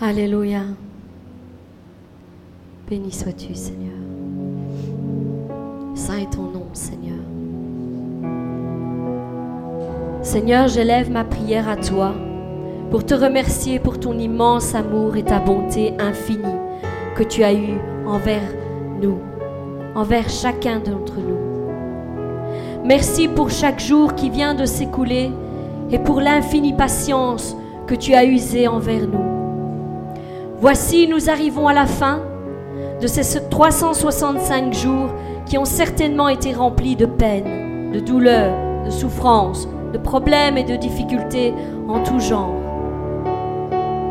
Alléluia. Béni sois-tu, Seigneur. Saint est ton nom, Seigneur. Seigneur, j'élève ma prière à toi pour te remercier pour ton immense amour et ta bonté infinie que tu as eue envers nous, envers chacun d'entre nous. Merci pour chaque jour qui vient de s'écouler et pour l'infinie patience que tu as usée envers nous. Voici, nous arrivons à la fin de ces 365 jours qui ont certainement été remplis de peine, de douleur, de souffrance, de problèmes et de difficultés en tout genre.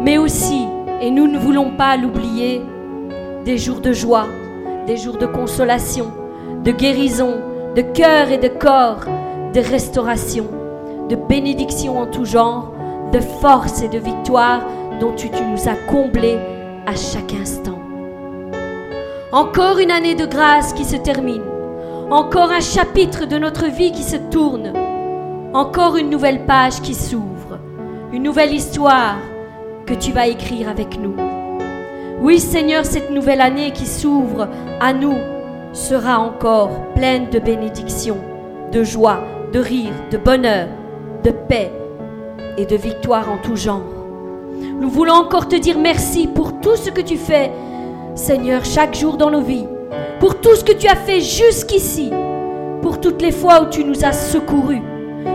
Mais aussi, et nous ne voulons pas l'oublier, des jours de joie, des jours de consolation, de guérison, de cœur et de corps, de restauration, de bénédiction en tout genre, de force et de victoire dont tu, nous as comblés à chaque instant. Encore une année de grâce qui se termine. Encore un chapitre de notre vie qui se tourne. Encore une nouvelle page qui s'ouvre. Une nouvelle histoire que tu vas écrire avec nous. Oui Seigneur, cette nouvelle année qui s'ouvre à nous sera encore pleine de bénédictions, de joie, de rire, de bonheur, de paix et de victoire en tout genre. Nous voulons encore te dire merci pour tout ce que tu fais Seigneur, chaque jour dans nos vies, pour tout ce que tu as fait jusqu'ici, pour toutes les fois où tu nous as secourus,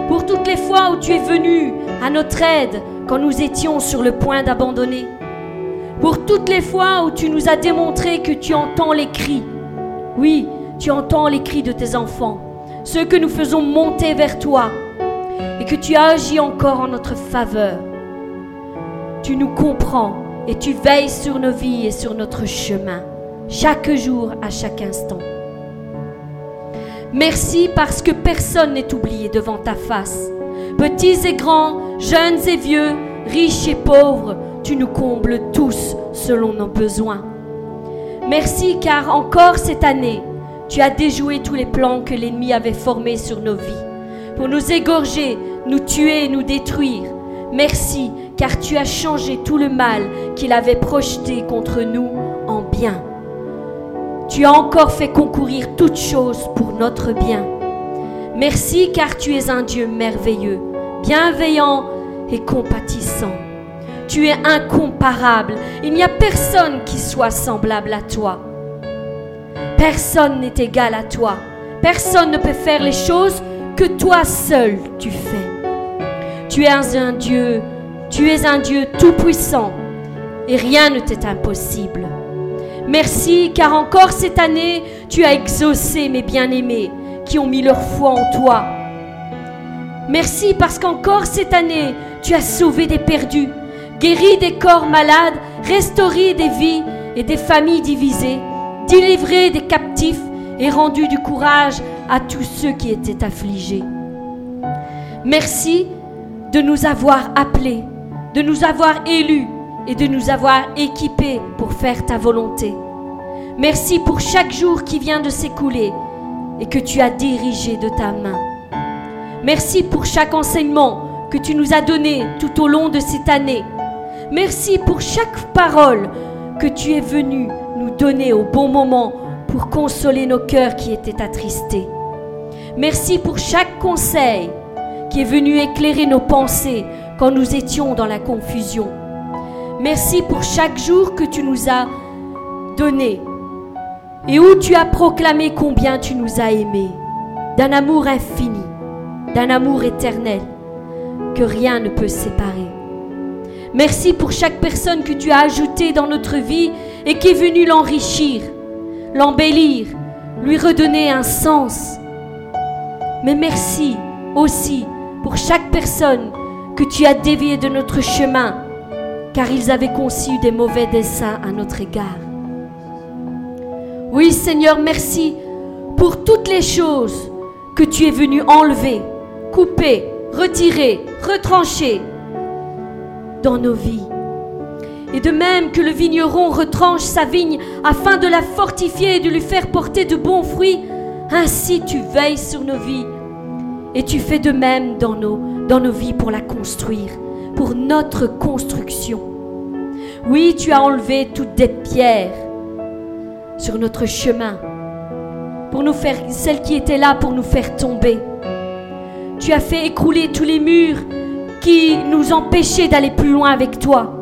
pour toutes les fois où tu es venu à notre aide quand nous étions sur le point d'abandonner, pour toutes les fois où tu nous as démontré que tu entends les cris. Oui, tu entends les cris de tes enfants, ceux que nous faisons monter vers toi, et que tu agis encore en notre faveur. Tu nous comprends et tu veilles sur nos vies et sur notre chemin, chaque jour, à chaque instant. Merci parce que personne n'est oublié devant ta face. Petits et grands, jeunes et vieux, riches et pauvres, tu nous combles tous selon nos besoins. Merci car encore cette année, tu as déjoué tous les plans que l'ennemi avait formés sur nos vies, pour nous égorger, nous tuer nous détruire. Merci car tu as changé tout le mal qu'il avait projeté contre nous en bien. Tu as encore fait concourir toutes choses pour notre bien. Merci car tu es un Dieu merveilleux, bienveillant et compatissant. Tu es incomparable. Il n'y a personne qui soit semblable à toi. Personne n'est égal à toi. Personne ne peut faire les choses que toi seul tu fais. Tu es un Dieu tu es un Dieu tout-puissant et rien ne t'est impossible. Merci car encore cette année, tu as exaucé mes bien-aimés qui ont mis leur foi en toi. Merci parce qu'encore cette année, tu as sauvé des perdus, guéri des corps malades, restauré des vies et des familles divisées, délivré des captifs et rendu du courage à tous ceux qui étaient affligés. Merci de nous avoir appelés de nous avoir élus et de nous avoir équipés pour faire ta volonté. Merci pour chaque jour qui vient de s'écouler et que tu as dirigé de ta main. Merci pour chaque enseignement que tu nous as donné tout au long de cette année. Merci pour chaque parole que tu es venu nous donner au bon moment pour consoler nos cœurs qui étaient attristés. Merci pour chaque conseil qui est venu éclairer nos pensées quand nous étions dans la confusion. Merci pour chaque jour que tu nous as donné et où tu as proclamé combien tu nous as aimés, d'un amour infini, d'un amour éternel, que rien ne peut séparer. Merci pour chaque personne que tu as ajoutée dans notre vie et qui est venue l'enrichir, l'embellir, lui redonner un sens. Mais merci aussi pour chaque personne que tu as dévié de notre chemin, car ils avaient conçu des mauvais desseins à notre égard. Oui Seigneur, merci pour toutes les choses que tu es venu enlever, couper, retirer, retrancher dans nos vies. Et de même que le vigneron retranche sa vigne afin de la fortifier et de lui faire porter de bons fruits, ainsi tu veilles sur nos vies et tu fais de même dans nos, vies pour la construire, pour notre construction. Oui, tu as enlevé toutes des pierres sur notre chemin pour celles qui étaient là pour nous faire tomber. Tu as fait écrouler tous les murs qui nous empêchaient d'aller plus loin avec toi.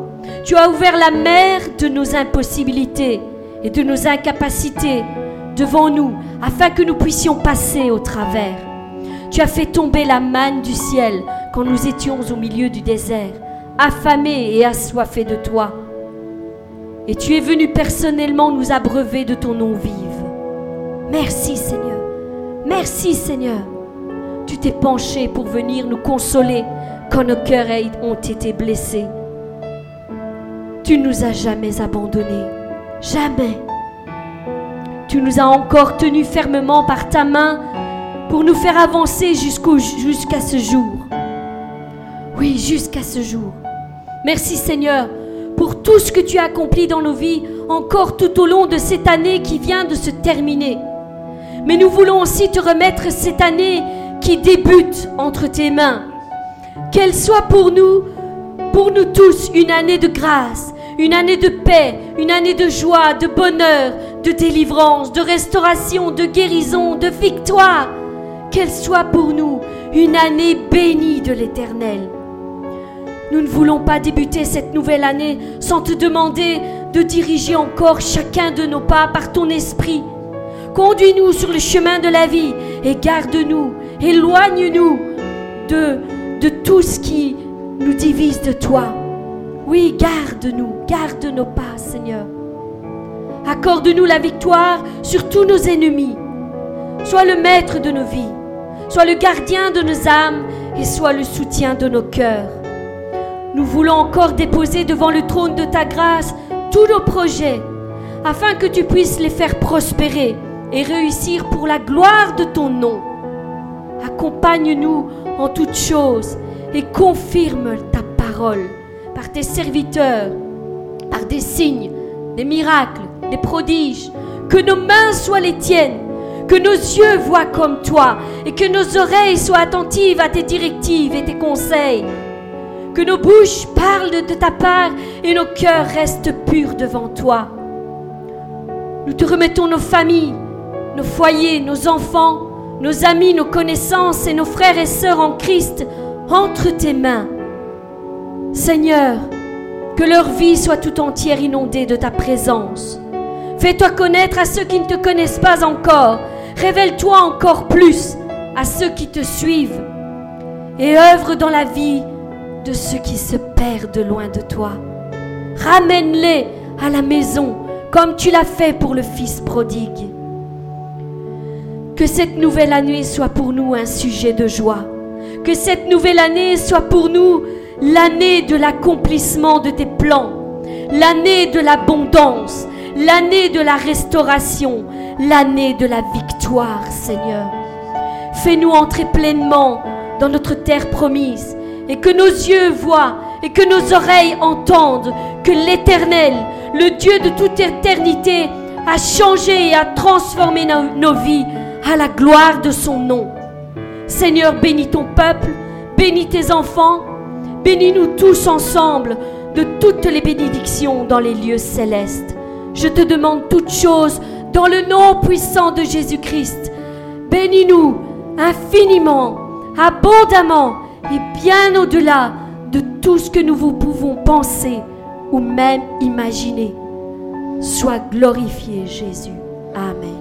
Tu as ouvert la mer de nos impossibilités et de nos incapacités devant nous afin que nous puissions passer au travers. Tu as fait tomber la manne du ciel quand nous étions au milieu du désert, affamés et assoiffés de toi. Et tu es venu personnellement nous abreuver de ton nom vive. Merci Seigneur. Merci Seigneur. Tu t'es penché pour venir nous consoler quand nos cœurs ont été blessés. Tu nous as jamais abandonnés. Jamais. Tu nous as encore tenus fermement par ta main pour nous faire avancer jusqu'à ce jour. Oui, jusqu'à ce jour. Merci Seigneur pour tout ce que tu as accompli dans nos vies encore tout au long de cette année qui vient de se terminer. Mais nous voulons aussi te remettre cette année qui débute entre tes mains. Qu'elle soit pour nous, pour nous tous, une année de grâce, une année de paix, une année de joie, de bonheur, de délivrance, de restauration, de guérison, de victoire. Qu'elle soit pour nous une année bénie de l'Éternel. Nous ne voulons pas débuter cette nouvelle année sans te demander de diriger encore chacun de nos pas par ton esprit. Conduis-nous sur le chemin de la vie et garde-nous, éloigne-nous de, de tout ce qui nous divise de toi. Oui, garde-nous, garde nos pas, Seigneur. Accorde-nous la victoire sur tous nos ennemis. Sois le maître de nos vies, sois le gardien de nos âmes et sois le soutien de nos cœurs. Nous voulons encore déposer devant le trône de ta grâce tous nos projets, afin que tu puisses les faire prospérer et réussir pour la gloire de ton nom. Accompagne-nous en toutes choses et confirme ta parole par tes serviteurs, par des signes, des miracles, des prodiges. Que nos mains soient les tiennes, que nos yeux voient comme toi et que nos oreilles soient attentives à tes directives et tes conseils. Que nos bouches parlent de ta part et nos cœurs restent purs devant toi. Nous te remettons nos familles, nos foyers, nos enfants, nos amis, nos connaissances et nos frères et sœurs en Christ entre tes mains. Seigneur, que leur vie soit tout entière inondée de ta présence. Fais-toi connaître à ceux qui ne te connaissent pas encore. Révèle-toi encore plus à ceux qui te suivent. Et œuvre dans la vie de ceux qui se perdent loin de toi. Ramène-les à la maison comme tu l'as fait pour le Fils prodigue. Que cette nouvelle année soit pour nous un sujet de joie. Que cette nouvelle année soit pour nous l'année de l'accomplissement de tes plans, l'année de l'abondance, l'année de la restauration, l'année de la victoire, Seigneur. Fais-nous entrer pleinement dans notre terre promise et que nos yeux voient et que nos oreilles entendent que l'Éternel, le Dieu de toute éternité, a changé et a transformé nos, vies à la gloire de son nom. Seigneur, bénis ton peuple, bénis tes enfants, Bénis-nous tous ensemble de toutes les bénédictions dans les lieux célestes. Je te demande toutes choses dans le nom puissant de Jésus-Christ. Bénis-nous infiniment, abondamment et bien au-delà de tout ce que nous vous pouvons penser ou même imaginer. Sois glorifié Jésus. Amen.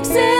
fix it.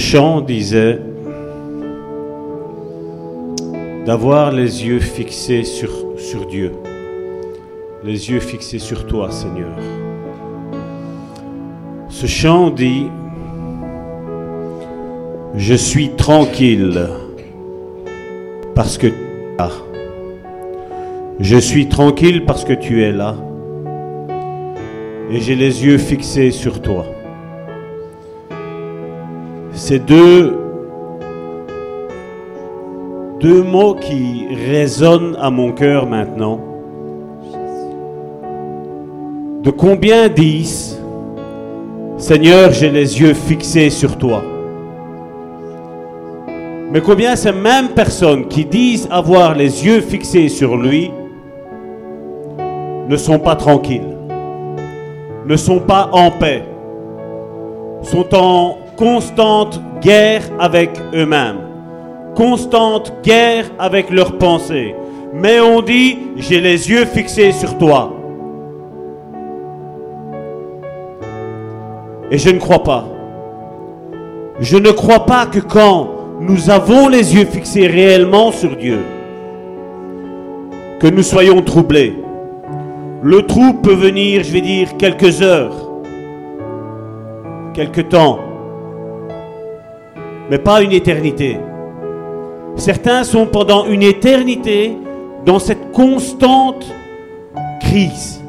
Chant disait d'avoir les yeux fixés sur, sur Dieu, les yeux fixés sur toi, Seigneur. Ce chant dit, je suis tranquille parce que tu es là. Je suis tranquille parce que tu es là. Et j'ai les yeux fixés sur toi. Ces deux, mots qui résonnent à mon cœur maintenant. De combien disent, Seigneur, j'ai les yeux fixés sur toi? Mais combien ces mêmes personnes qui disent avoir les yeux fixés sur lui ne sont pas tranquilles, ne sont pas en paix, sont en constante guerre avec eux-mêmes, constante guerre avec leurs pensées. Mais on dit, j'ai les yeux fixés sur toi. Et je ne crois pas. Je ne crois pas que quand nous avons les yeux fixés réellement sur Dieu, que nous soyons troublés. Le trou peut venir, je vais dire, quelques heures, quelques temps, mais pas une éternité. Certains sont pendant une éternité dans cette constante crise.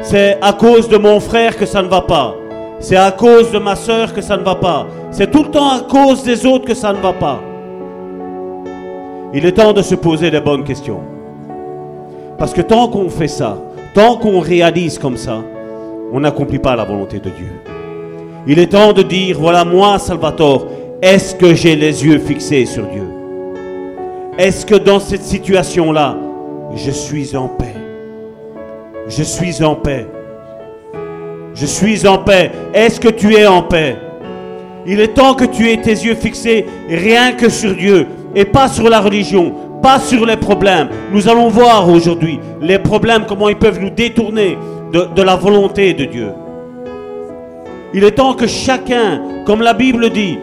C'est à cause de mon frère que ça ne va pas. C'est à cause de ma soeur que ça ne va pas. C'est tout le temps à cause des autres que ça ne va pas. Il est temps de se poser les bonnes questions. Parce que tant qu'on fait ça, tant qu'on réalise comme ça, on n'accomplit pas la volonté de Dieu. Il est temps de dire, voilà moi, Salvatore, est-ce que j'ai les yeux fixés sur Dieu? Est-ce que dans cette situation-là, je suis en paix? Je suis en paix. Je suis en paix. Est-ce que tu es en paix? Il est temps que tu aies tes yeux fixés rien que sur Dieu et pas sur la religion, pas sur les problèmes. Nous allons voir aujourd'hui les problèmes, comment ils peuvent nous détourner de, de la volonté de Dieu. Il est temps que chacun, comme la Bible dit,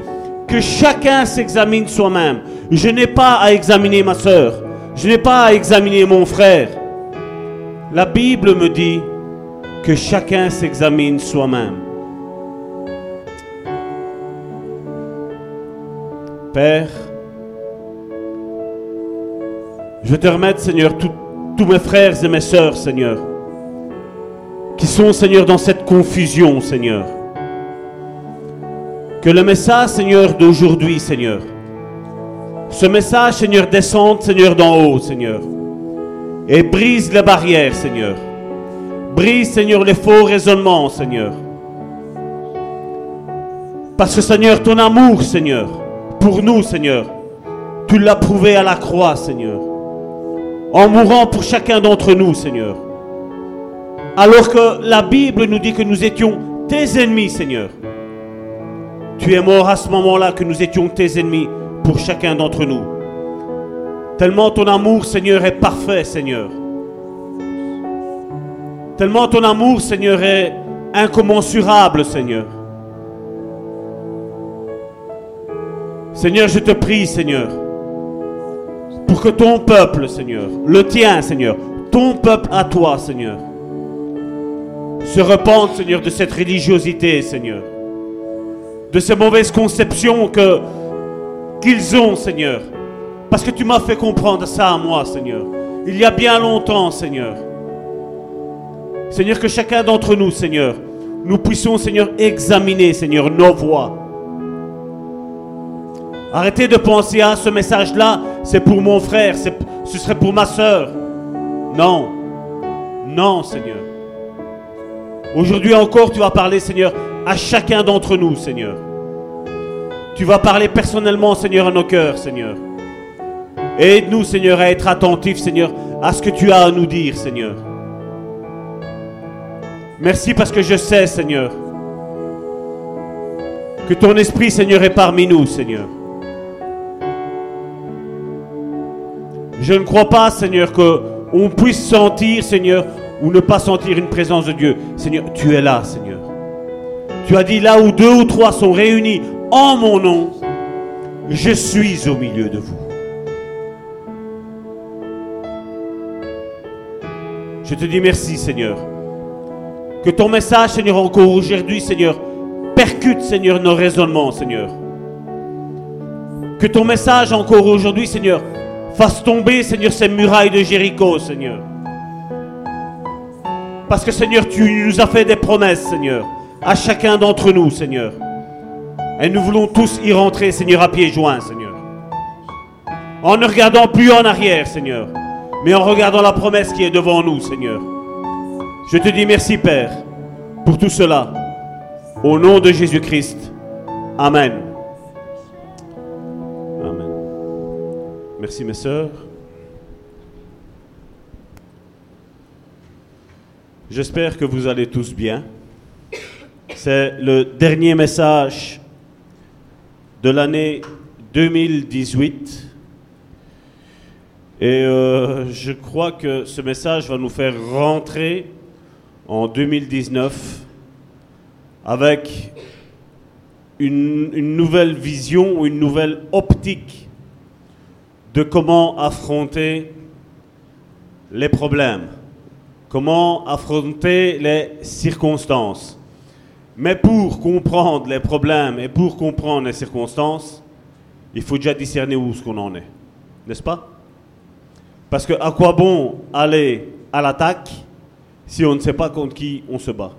que chacun s'examine soi-même. Je n'ai pas à examiner ma soeur. Je n'ai pas à examiner mon frère. La Bible me dit que chacun s'examine soi-même. Père, je te remettre, Seigneur, tous mes frères et mes sœurs, Seigneur, qui sont, Seigneur, dans cette confusion, Seigneur. Que le message, Seigneur, d'aujourd'hui, Seigneur, ce message, Seigneur, descende, Seigneur, d'en haut, Seigneur, et brise les barrières, Seigneur. Brise, Seigneur, les faux raisonnements, Seigneur. Parce que, Seigneur, ton amour, Seigneur, pour nous, Seigneur, tu l'as prouvé à la croix, Seigneur. En mourant pour chacun d'entre nous, Seigneur. Alors que la Bible nous dit que nous étions tes ennemis, Seigneur. Tu es mort à ce moment-là que nous étions tes ennemis pour chacun d'entre nous. Tellement ton amour, Seigneur, est parfait, Seigneur. Tellement ton amour, Seigneur, est incommensurable, Seigneur. Seigneur, je te prie, Seigneur, pour que ton peuple, Seigneur, le tien, Seigneur, ton peuple à toi, Seigneur, se repente, Seigneur, de cette religiosité, Seigneur. De ces mauvaises conceptions qu'ils ont, Seigneur. Parce que tu m'as fait comprendre ça à moi, Seigneur. Il y a bien longtemps, Seigneur. Seigneur, que chacun d'entre nous, Seigneur, nous puissions, Seigneur, examiner, Seigneur, nos voies. Arrêtez de penser à ce message-là, c'est pour mon frère, ce serait pour ma soeur. Non, non, Seigneur. Aujourd'hui encore, tu vas parler, Seigneur, à chacun d'entre nous, Seigneur. Tu vas parler personnellement, Seigneur, à nos cœurs, Seigneur. Aide-nous, Seigneur, à être attentifs, Seigneur, à ce que tu as à nous dire, Seigneur. Merci parce que je sais, Seigneur, que ton esprit, Seigneur, est parmi nous, Seigneur. Je ne crois pas, Seigneur, qu'on puisse sentir, Seigneur, ou ne pas sentir une présence de Dieu. Seigneur, tu es là, Seigneur. Tu as dit là où deux ou trois sont réunis en mon nom, je suis au milieu de vous. Je te dis merci, Seigneur. Que ton message, Seigneur, encore aujourd'hui, Seigneur, percute, Seigneur, nos raisonnements, Seigneur. Que ton message, encore aujourd'hui, Seigneur, fasse tomber, Seigneur, ces murailles de Jéricho, Seigneur. Parce que, Seigneur, tu nous as fait des promesses, Seigneur, à chacun d'entre nous, Seigneur. Et nous voulons tous y rentrer, Seigneur, à pieds joints, Seigneur. En ne regardant plus en arrière, Seigneur, mais en regardant la promesse qui est devant nous, Seigneur. Je te dis merci, Père, pour tout cela. Au nom de Jésus-Christ. Amen. Amen. Merci, mes sœurs. J'espère que vous allez tous bien. C'est le dernier message de l'année 2018. Et euh, je crois que ce message va nous faire rentrer en 2019 avec une, nouvelle vision une nouvelle optique de comment affronter les problèmes, comment affronter les circonstances. Mais pour comprendre les problèmes et pour comprendre les circonstances, il faut déjà discerner où ce qu'on en est. N'est-ce pas? Parce que à quoi bon aller à l'attaque si on ne sait pas contre qui on se bat?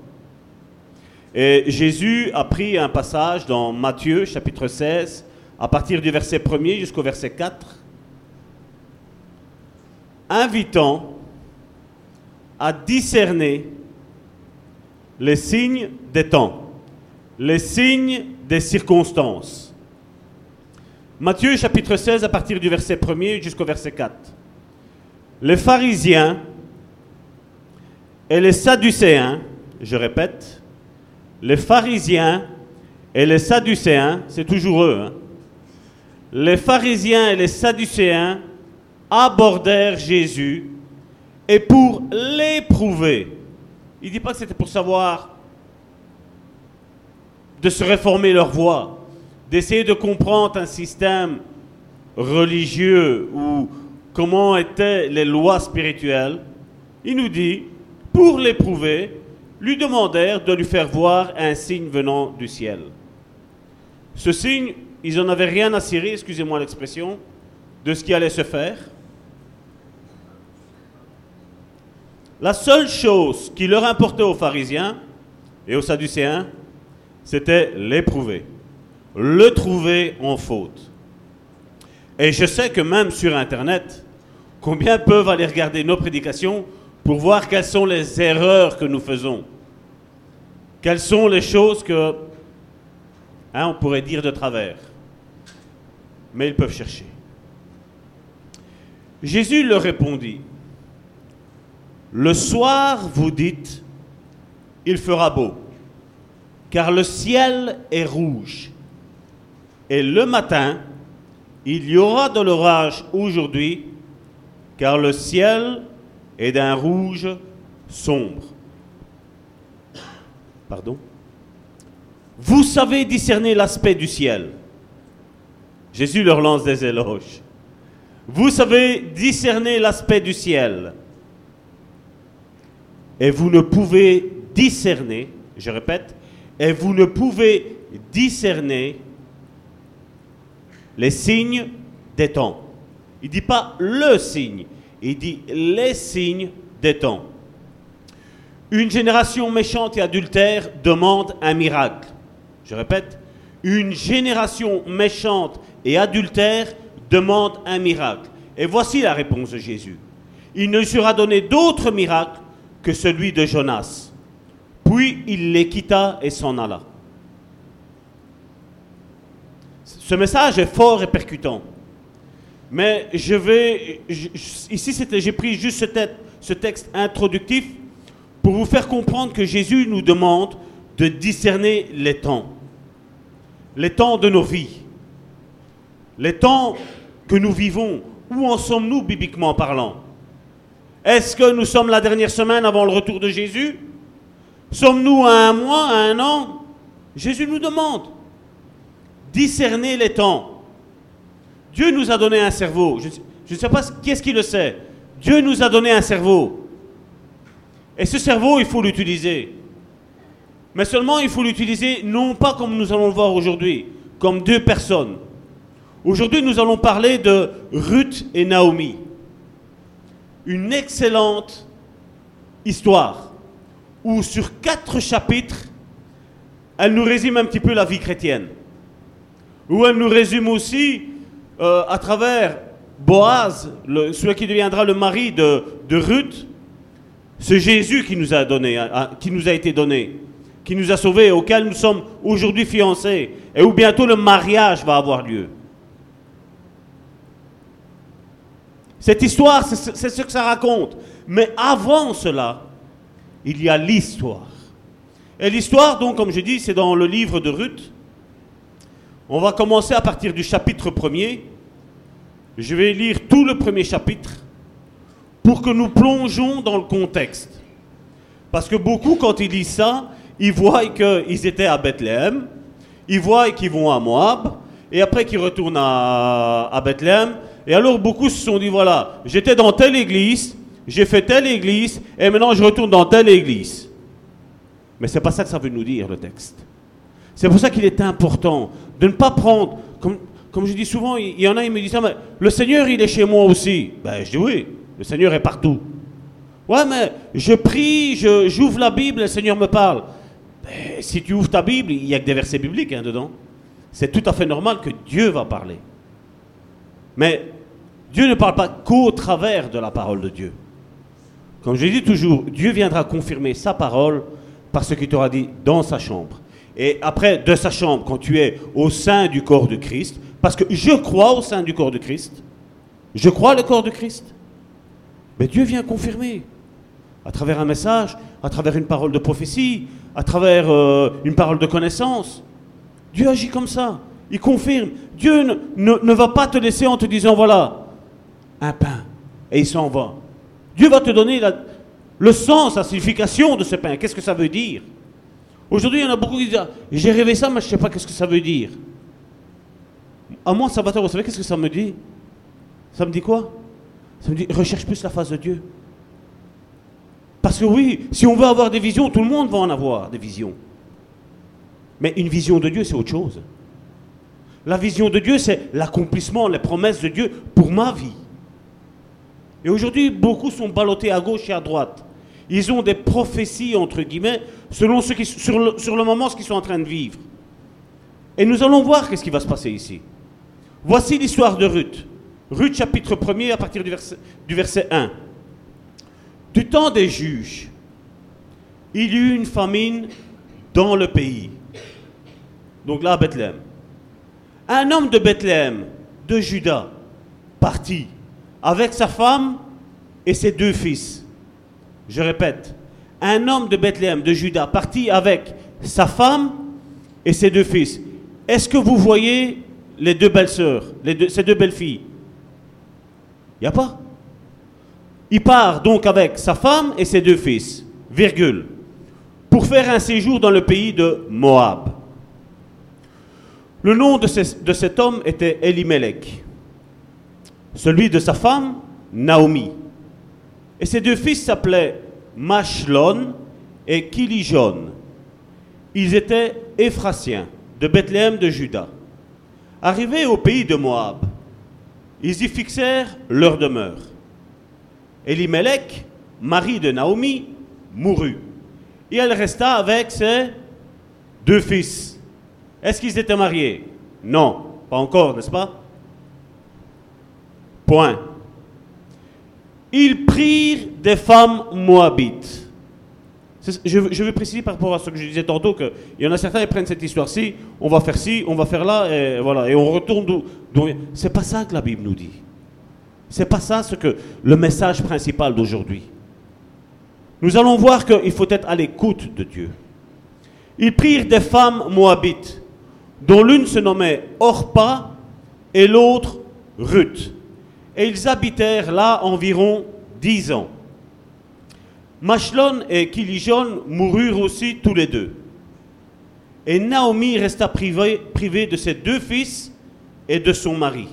Et Jésus a pris un passage dans Matthieu chapitre 16, à partir du verset 1er jusqu'au verset 4, invitant à discerner les signes des temps, les signes des circonstances. Matthieu chapitre 16 à partir du verset 1er jusqu'au verset 4. Les pharisiens et les sadducéens, je répète, les pharisiens et les sadducéens, c'est toujours eux, hein. les pharisiens et les sadducéens abordèrent Jésus et pour l'éprouver, il ne dit pas que c'était pour savoir de se réformer leur voie, d'essayer de comprendre un système religieux ou comment étaient les lois spirituelles. Il nous dit, pour l'éprouver, lui demandèrent de lui faire voir un signe venant du ciel. Ce signe, ils n'en avaient rien à cirer, excusez-moi l'expression, de ce qui allait se faire. La seule chose qui leur importait aux pharisiens et aux sadducéens, c'était l'éprouver, le trouver en faute. Et je sais que même sur Internet, combien peuvent aller regarder nos prédications pour voir quelles sont les erreurs que nous faisons, quelles sont les choses que, hein, on pourrait dire de travers. Mais ils peuvent chercher. Jésus leur répondit, le soir, vous dites, il fera beau, car le ciel est rouge. Et le matin, il y aura de l'orage aujourd'hui, car le ciel est d'un rouge sombre. Pardon? Vous savez discerner l'aspect du ciel. Jésus leur lance des éloges. Vous savez discerner l'aspect du ciel et vous ne pouvez discerner, je répète, et vous ne pouvez discerner les signes des temps. Il ne dit pas le signe, il dit les signes des temps. Une génération méchante et adultère demande un miracle. Je répète, une génération méchante et adultère demande un miracle. Et voici la réponse de Jésus. Il ne sera donné d'autre miracle que celui de Jonas. Puis il les quitta et s'en alla. Ce message est fort et percutant. Mais je vais. ici, j'ai pris juste ce texte introductif pour vous faire comprendre que Jésus nous demande de discerner les temps. Les temps de nos vies. Les temps que nous vivons. Où en sommes-nous bibliquement parlant? Est-ce que nous sommes la dernière semaine avant le retour de Jésus? Sommes-nous à un mois, à un an? Jésus nous demande. Discerner les temps. Dieu nous a donné un cerveau. Je ne sais pas qui est-ce qui le sait. Dieu nous a donné un cerveau. Et ce cerveau, il faut l'utiliser. Mais seulement, il faut l'utiliser non pas comme nous allons le voir aujourd'hui, comme deux personnes. Aujourd'hui, nous allons parler de Ruth et Naomi. Une excellente histoire où sur quatre chapitres, elle nous résume un petit peu la vie chrétienne. Où elle nous résume aussi euh, à travers Boaz, celui qui deviendra le mari de, Ruth, ce Jésus qui nous a donné, qui nous a été donné, qui nous a sauvés, auquel nous sommes aujourd'hui fiancés, et où bientôt le mariage va avoir lieu. Cette histoire, c'est ce que ça raconte. Mais avant cela, il y a l'histoire. Et l'histoire, donc, comme je dis, c'est dans le livre de Ruth. On va commencer à partir du chapitre premier. Je vais lire tout le premier chapitre pour que nous plongeons dans le contexte. Parce que beaucoup, quand ils lisent ça, ils voient qu'ils étaient à Bethléem, ils voient qu'ils vont à Moab, et après qu'ils retournent à, à Bethléem. Et alors beaucoup se sont dit, voilà, j'étais dans telle église, j'ai fait telle église, et maintenant je retourne dans telle église. Mais c'est pas ça que ça veut nous dire, le texte. C'est pour ça qu'il est important de ne pas prendre, comme, comme je dis souvent, il y en a, ils me disent, mais le Seigneur, il est chez moi aussi. Ben, je dis oui, le Seigneur est partout. Ouais, mais je prie, j'ouvre la Bible, le Seigneur me parle. Ben, si tu ouvres ta Bible, il n'y a que des versets bibliques hein, dedans. C'est tout à fait normal que Dieu va parler. Mais Dieu ne parle pas qu'au travers de la parole de Dieu. Comme je dis toujours, Dieu viendra confirmer sa parole par ce qu'il t'aura dit dans sa chambre. Et après, de sa chambre, quand tu es au sein du corps de Christ, parce que je crois au sein du corps de Christ, je crois le corps de Christ, mais Dieu vient confirmer. À travers un message, à travers une parole de prophétie, à travers euh, une parole de connaissance. Dieu agit comme ça. Il confirme. Dieu ne, ne, va pas te laisser en te disant voilà, un pain, et il s'en va. Dieu va te donner le sens, la signification de ce pain. Qu'est-ce que ça veut dire? Aujourd'hui, il y en a beaucoup qui disent J'ai rêvé ça, mais je ne sais pas qu'est-ce que ça veut dire. À moi, Salvatore, vous savez qu'est-ce que ça me dit? Ça me dit quoi? Ça me dit, recherche plus la face de Dieu. Parce que oui, si on veut avoir des visions, tout le monde va en avoir des visions. Mais une vision de Dieu, c'est autre chose. La vision de Dieu, c'est l'accomplissement, les promesses de Dieu pour ma vie. Et aujourd'hui, beaucoup sont ballottés à gauche et à droite. Ils ont des prophéties, entre guillemets, selon ce qui, sur, le, moment, ce qu'ils sont en train de vivre. Et nous allons voir qu'est-ce qui va se passer ici. Voici l'histoire de Ruth. Ruth chapitre 1er à partir du verset, du verset 1. Du temps des juges, il y eut une famine dans le pays. Donc là, à Bethléem. Un homme de Bethléem, de Juda, partit avec sa femme et ses deux fils. Je répète, un homme de Bethléem, de Juda, partit avec sa femme et ses deux fils. Est-ce que vous voyez les deux belles sœurs, ces deux belles filles? Il n'y a pas. Il part donc avec sa femme et ses deux fils, virgule, pour faire un séjour dans le pays de Moab. Le nom de, cet homme était Elimelech, celui de sa femme, Naomi. Et ses deux fils s'appelaient Machlon et Kilijon. Ils étaient Éphrasiens, de Bethléem de Juda. Arrivés au pays de Moab, ils y fixèrent leur demeure. Elimelech, mari de Naomi, mourut. Et elle resta avec ses deux fils. Est-ce qu'ils étaient mariés? Non, pas encore, n'est-ce pas? Point. Ils prirent des femmes moabites. Je, veux préciser par rapport à ce que je disais tantôt qu'il y en a certains qui prennent cette histoire-ci, on va faire ci, on va faire là, et voilà, et on retourne d'où. C'est pas ça que la Bible nous dit. C'est pas ça ce que le message principal d'aujourd'hui. Nous allons voir qu'il faut être à l'écoute de Dieu. Ils prirent des femmes moabites, dont l'une se nommait Orpa et l'autre Ruth. Et ils habitèrent là environ dix ans. Machlon et Kilijon moururent aussi tous les deux. Et Naomi resta privée, privée de ses deux fils et de son mari.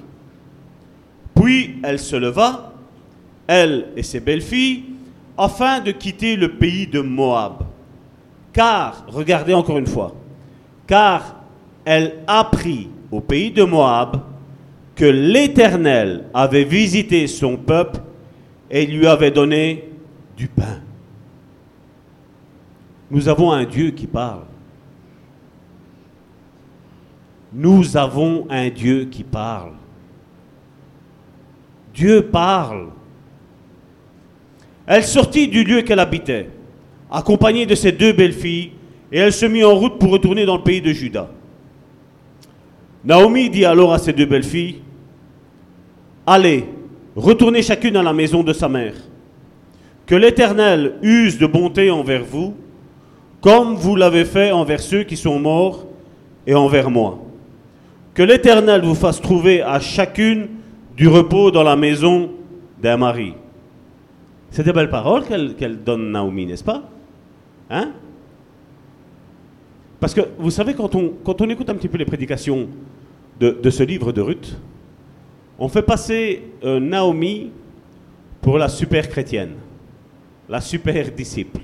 Puis elle se leva, elle et ses belles-filles, afin de quitter le pays de Moab. Car, regardez encore une fois, car elle apprit au pays de Moab que l'Éternel avait visité son peuple et lui avait donné du pain. Nous avons un Dieu qui parle. Nous avons un Dieu qui parle. Dieu parle. Elle sortit du lieu qu'elle habitait, accompagnée de ses deux belles-filles, et elle se mit en route pour retourner dans le pays de Juda. Naomi dit alors à ses deux belles-filles, Allez, retournez chacune à la maison de sa mère. Que l'Éternel use de bonté envers vous, comme vous l'avez fait envers ceux qui sont morts et envers moi. Que l'Éternel vous fasse trouver à chacune du repos dans la maison d'un mari. C'est des belles paroles qu'elle donne Naomi, n'est-ce pas? Hein? Parce que vous savez, quand on, quand on écoute un petit peu les prédications de, ce livre de Ruth, on fait passer euh, Naomi pour la super chrétienne, la super disciple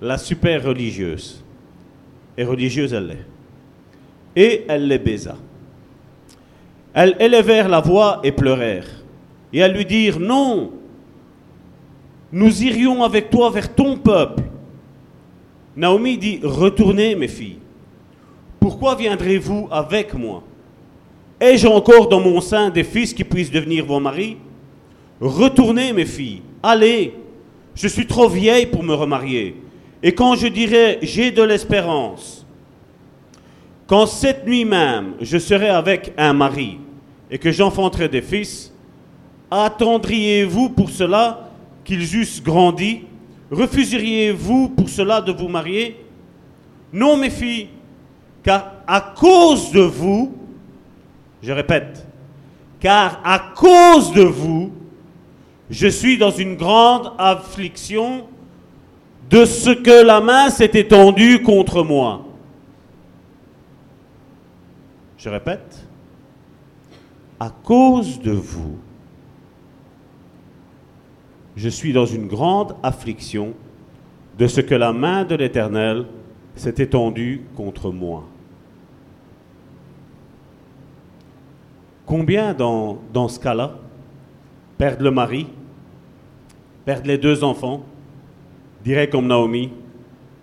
la super religieuse. Et religieuse elle l'est. Et elle les baisa. Elles élevèrent la voix et pleurèrent. Et elles lui dirent, non, nous irions avec toi vers ton peuple. Naomi dit, retournez mes filles. Pourquoi viendrez-vous avec moi? Ai-je encore dans mon sein des fils qui puissent devenir vos maris? Retournez mes filles, allez, je suis trop vieille pour me remarier. Et quand je dirai j'ai de l'espérance, quand cette nuit même je serai avec un mari et que j'enfanterai des fils, attendriez-vous pour cela qu'ils eussent grandi? Refuseriez-vous pour cela de vous marier? Non, mes filles, car à cause de vous, je répète, car à cause de vous, je suis dans une grande affliction de ce que la main s'est étendue contre moi. Je répète, à cause de vous, je suis dans une grande affliction de ce que la main de l'Éternel s'est étendue contre moi. Combien dans, ce cas-là perdent le mari, perdent les deux enfants, dirait comme Naomi,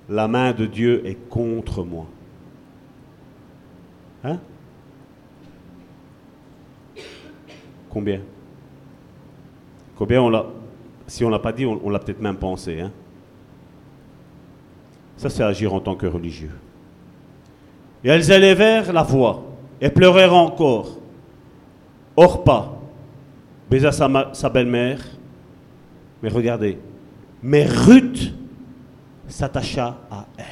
la main de Dieu est contre moi. Hein? Combien? Combien on l'a Si on l'a pas dit, on, l'a peut-être même pensé. Hein? Ça, c'est agir en tant que religieux. Et elles élevèrent la voix et pleurèrent encore. Orpa baisa sa, belle-mère. Mais regardez, mais Ruth s'attacha à elle.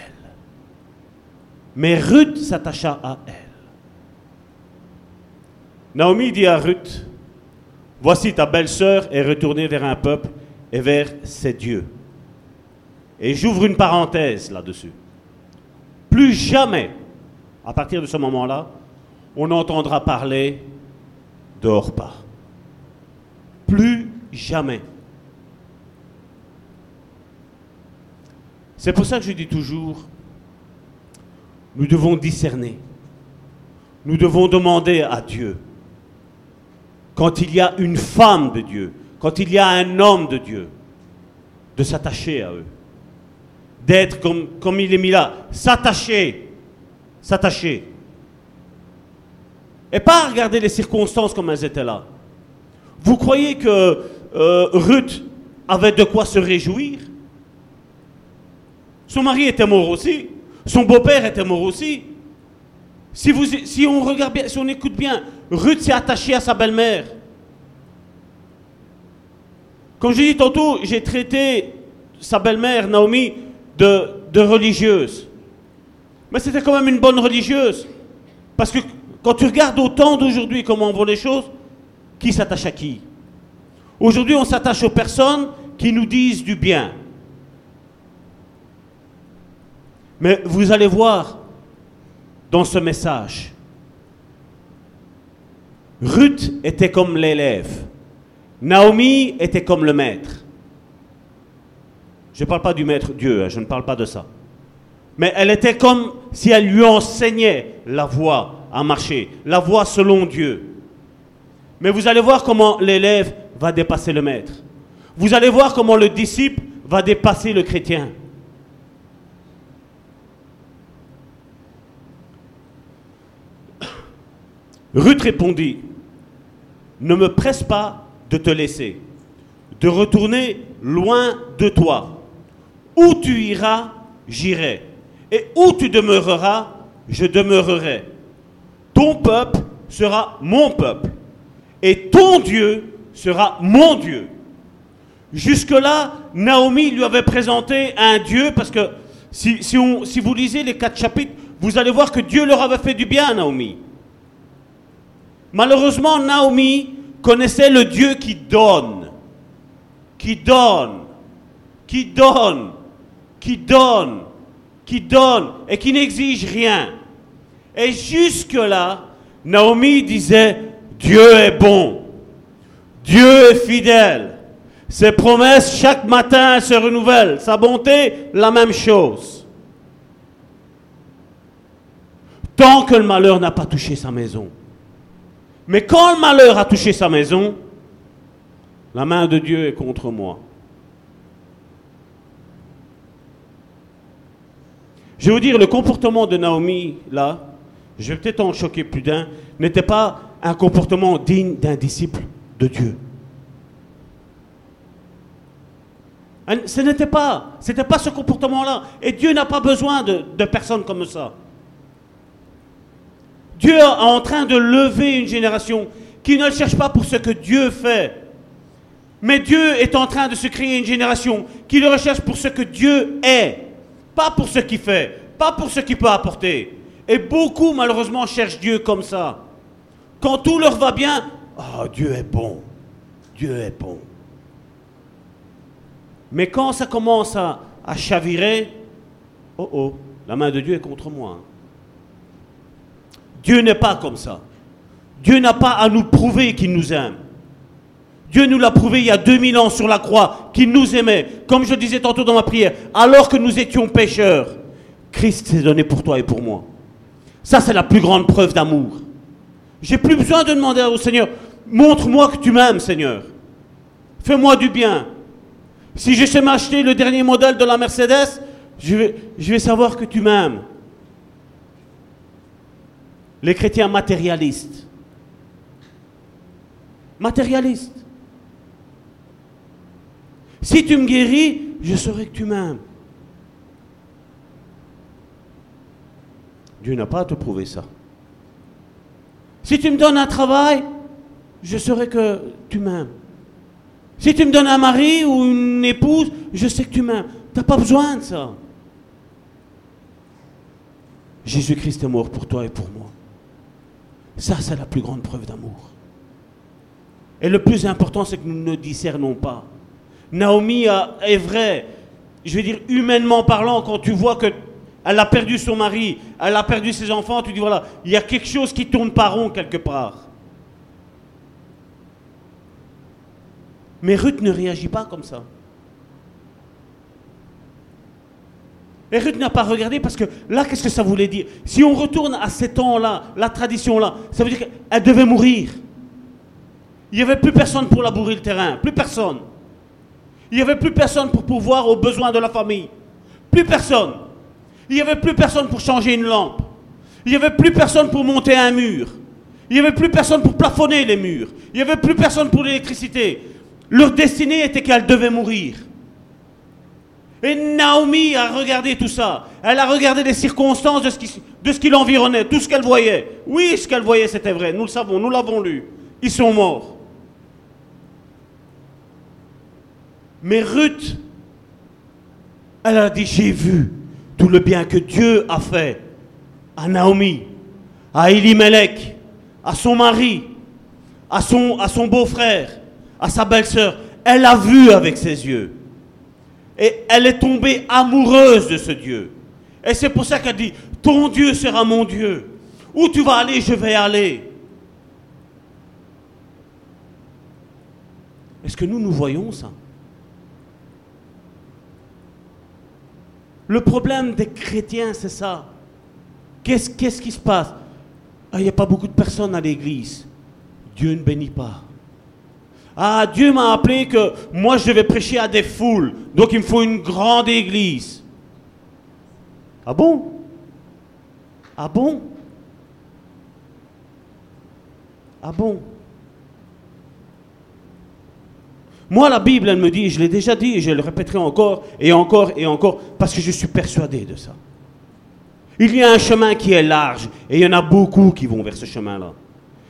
Mais Ruth s'attacha à elle. Naomi dit à Ruth, voici ta belle-sœur est retournée vers un peuple et vers ses dieux. Et j'ouvre une parenthèse là-dessus. Plus jamais, à partir de ce moment-là, on entendra parler d'Orpa. Plus jamais. C'est pour ça que je dis toujours, nous devons discerner. Nous devons demander à Dieu, quand il y a une femme de Dieu, quand il y a un homme de Dieu, de s'attacher à eux. D'être comme, comme il est mis là, s'attacher, s'attacher. Et pas regarder les circonstances comme elles étaient là. Vous croyez que euh, Ruth avait de quoi se réjouir? Son mari était mort aussi. Son beau-père était mort aussi. Si, on regarde bien, si on écoute bien, Ruth s'est attachée à sa belle-mère. Comme je dit tantôt, j'ai traité sa belle-mère, Naomi, de religieuse. Mais c'était quand même une bonne religieuse. Parce que quand tu regardes au temps d'aujourd'hui comment on voit les choses, qui s'attache à qui? Aujourd'hui, on s'attache aux personnes qui nous disent du bien. Mais vous allez voir dans ce message, Ruth était comme l'élève, Naomi était comme le maître. Je ne parle pas du maître Dieu, hein, je ne parle pas de ça. Mais elle était comme si elle lui enseignait la voie à marcher, la voie selon Dieu. Mais vous allez voir comment l'élève va dépasser le maître. Vous allez voir comment le disciple va dépasser le chrétien. Ruth répondit, ne me presse pas de te laisser, de retourner loin de toi. Où tu iras, j'irai. Et où tu demeureras, je demeurerai. Ton peuple sera mon peuple. Et ton Dieu sera mon Dieu. Jusque-là, Naomi lui avait présenté un Dieu, parce que si, si, vous lisez les quatre chapitres, vous allez voir que Dieu leur avait fait du bien à Naomi. Malheureusement, Naomi connaissait le Dieu qui donne, qui donne, qui donne, qui donne, qui donne et qui n'exige rien. Et jusque-là, Naomi disait, Dieu est bon, Dieu est fidèle, ses promesses chaque matin se renouvellent, sa bonté, la même chose. Tant que le malheur n'a pas touché sa maison. Mais quand le malheur a touché sa maison, la main de Dieu est contre moi. Je vais vous dire, le comportement de Naomi, là, je vais peut-être en choquer plus d'un, n'était pas un comportement digne d'un disciple de Dieu. Ce n'était pas, c'était pas ce comportement-là. Et Dieu n'a pas besoin de, de personnes comme ça. Dieu est en train de lever une génération qui ne le cherche pas pour ce que Dieu fait. Mais Dieu est en train de se créer une génération qui le recherche pour ce que Dieu est. Pas pour ce qu'il fait, pas pour ce qu'il peut apporter. Et beaucoup, malheureusement, cherchent Dieu comme ça. Quand tout leur va bien, oh, Dieu est bon. Dieu est bon. Mais quand ça commence à, à chavirer, oh oh, la main de Dieu est contre moi. Dieu n'est pas comme ça. Dieu n'a pas à nous prouver qu'il nous aime. Dieu nous l'a prouvé il y a 2000 ans sur la croix, qu'il nous aimait. Comme je disais tantôt dans ma prière, alors que nous étions pécheurs, Christ s'est donné pour toi et pour moi. Ça, c'est la plus grande preuve d'amour. J'ai plus besoin de demander au Seigneur, montre-moi que tu m'aimes, Seigneur. Fais-moi du bien. Si je sais m'acheter le dernier modèle de la Mercedes, je vais, je vais savoir que tu m'aimes les chrétiens matérialistes. Matérialistes. Si tu me guéris, je saurai que tu m'aimes. Dieu n'a pas à te prouver ça. Si tu me donnes un travail, je saurai que tu m'aimes. Si tu me donnes un mari ou une épouse, je sais que tu m'aimes. Tu n'as pas besoin de ça. Jésus-Christ est mort pour toi et pour moi. Ça, c'est la plus grande preuve d'amour. Et le plus important, c'est que nous ne discernons pas. Naomi est vrai, je veux dire, humainement parlant, quand tu vois que elle a perdu son mari, elle a perdu ses enfants, tu dis voilà, il y a quelque chose qui tourne pas rond quelque part. Mais Ruth ne réagit pas comme ça. Et Ruth n'a pas regardé parce que là, qu'est-ce que ça voulait dire? Si on retourne à ces temps-là, la tradition-là, ça veut dire qu'elle devait mourir. Il n'y avait plus personne pour labourer le terrain, plus personne. Il n'y avait plus personne pour pouvoir aux besoins de la famille. Plus personne. Il n'y avait plus personne pour changer une lampe. Il n'y avait plus personne pour monter un mur. Il n'y avait plus personne pour plafonner les murs. Il n'y avait plus personne pour l'électricité. Leur destinée était qu'elle devait mourir. Et Naomi a regardé tout ça. Elle a regardé les circonstances de ce qui, de ce qui l'environnait, tout ce qu'elle voyait. Oui, ce qu'elle voyait, c'était vrai. Nous le savons, nous l'avons lu. Ils sont morts. Mais Ruth, elle a dit, j'ai vu tout le bien que Dieu a fait à Naomi, à Elimelech, à son mari, à son, à son beau-frère, à sa belle-sœur. Elle a vu avec ses yeux. Et elle est tombée amoureuse de ce Dieu. Et c'est pour ça qu'elle dit, ton Dieu sera mon Dieu. Où tu vas aller, je vais aller. Est-ce que nous, nous voyons ça? Le problème des chrétiens, c'est ça. Qu'est-ce, qui se passe? Ah, Il n'y a pas beaucoup de personnes à l'église. Dieu ne bénit pas. Ah, Dieu m'a appelé que moi je devais prêcher à des foules, donc il me faut une grande église. Ah bon? Ah bon? Ah bon? Moi, la Bible, elle me dit, je l'ai déjà dit, et je le répéterai encore et encore et encore, parce que je suis persuadé de ça. Il y a un chemin qui est large, et il y en a beaucoup qui vont vers ce chemin-là.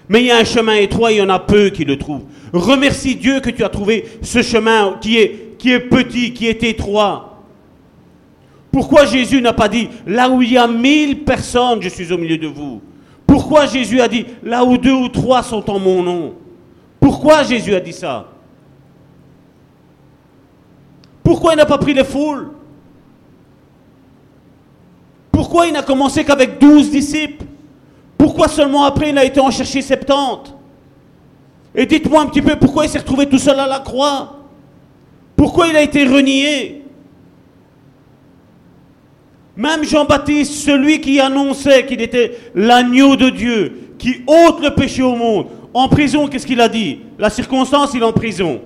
Mais il y a un chemin étroit, il y en a peu qui le trouvent. Remercie Dieu que tu as trouvé ce chemin qui est, qui est petit, qui est étroit. Pourquoi Jésus n'a pas dit, là où il y a mille personnes, je suis au milieu de vous Pourquoi Jésus a dit, là où deux ou trois sont en mon nom Pourquoi Jésus a dit ça? Pourquoi il n'a pas pris les foules? Pourquoi il n'a commencé qu'avec douze disciples? Pourquoi seulement après il a été en chercher 70 Et dites-moi un petit peu pourquoi il s'est retrouvé tout seul à la croix? Pourquoi il a été renié? Même Jean-Baptiste, celui qui annonçait qu'il était l'agneau de Dieu, qui ôte le péché au monde, en prison, qu'est-ce qu'il a dit? La circonstance, il est en prison.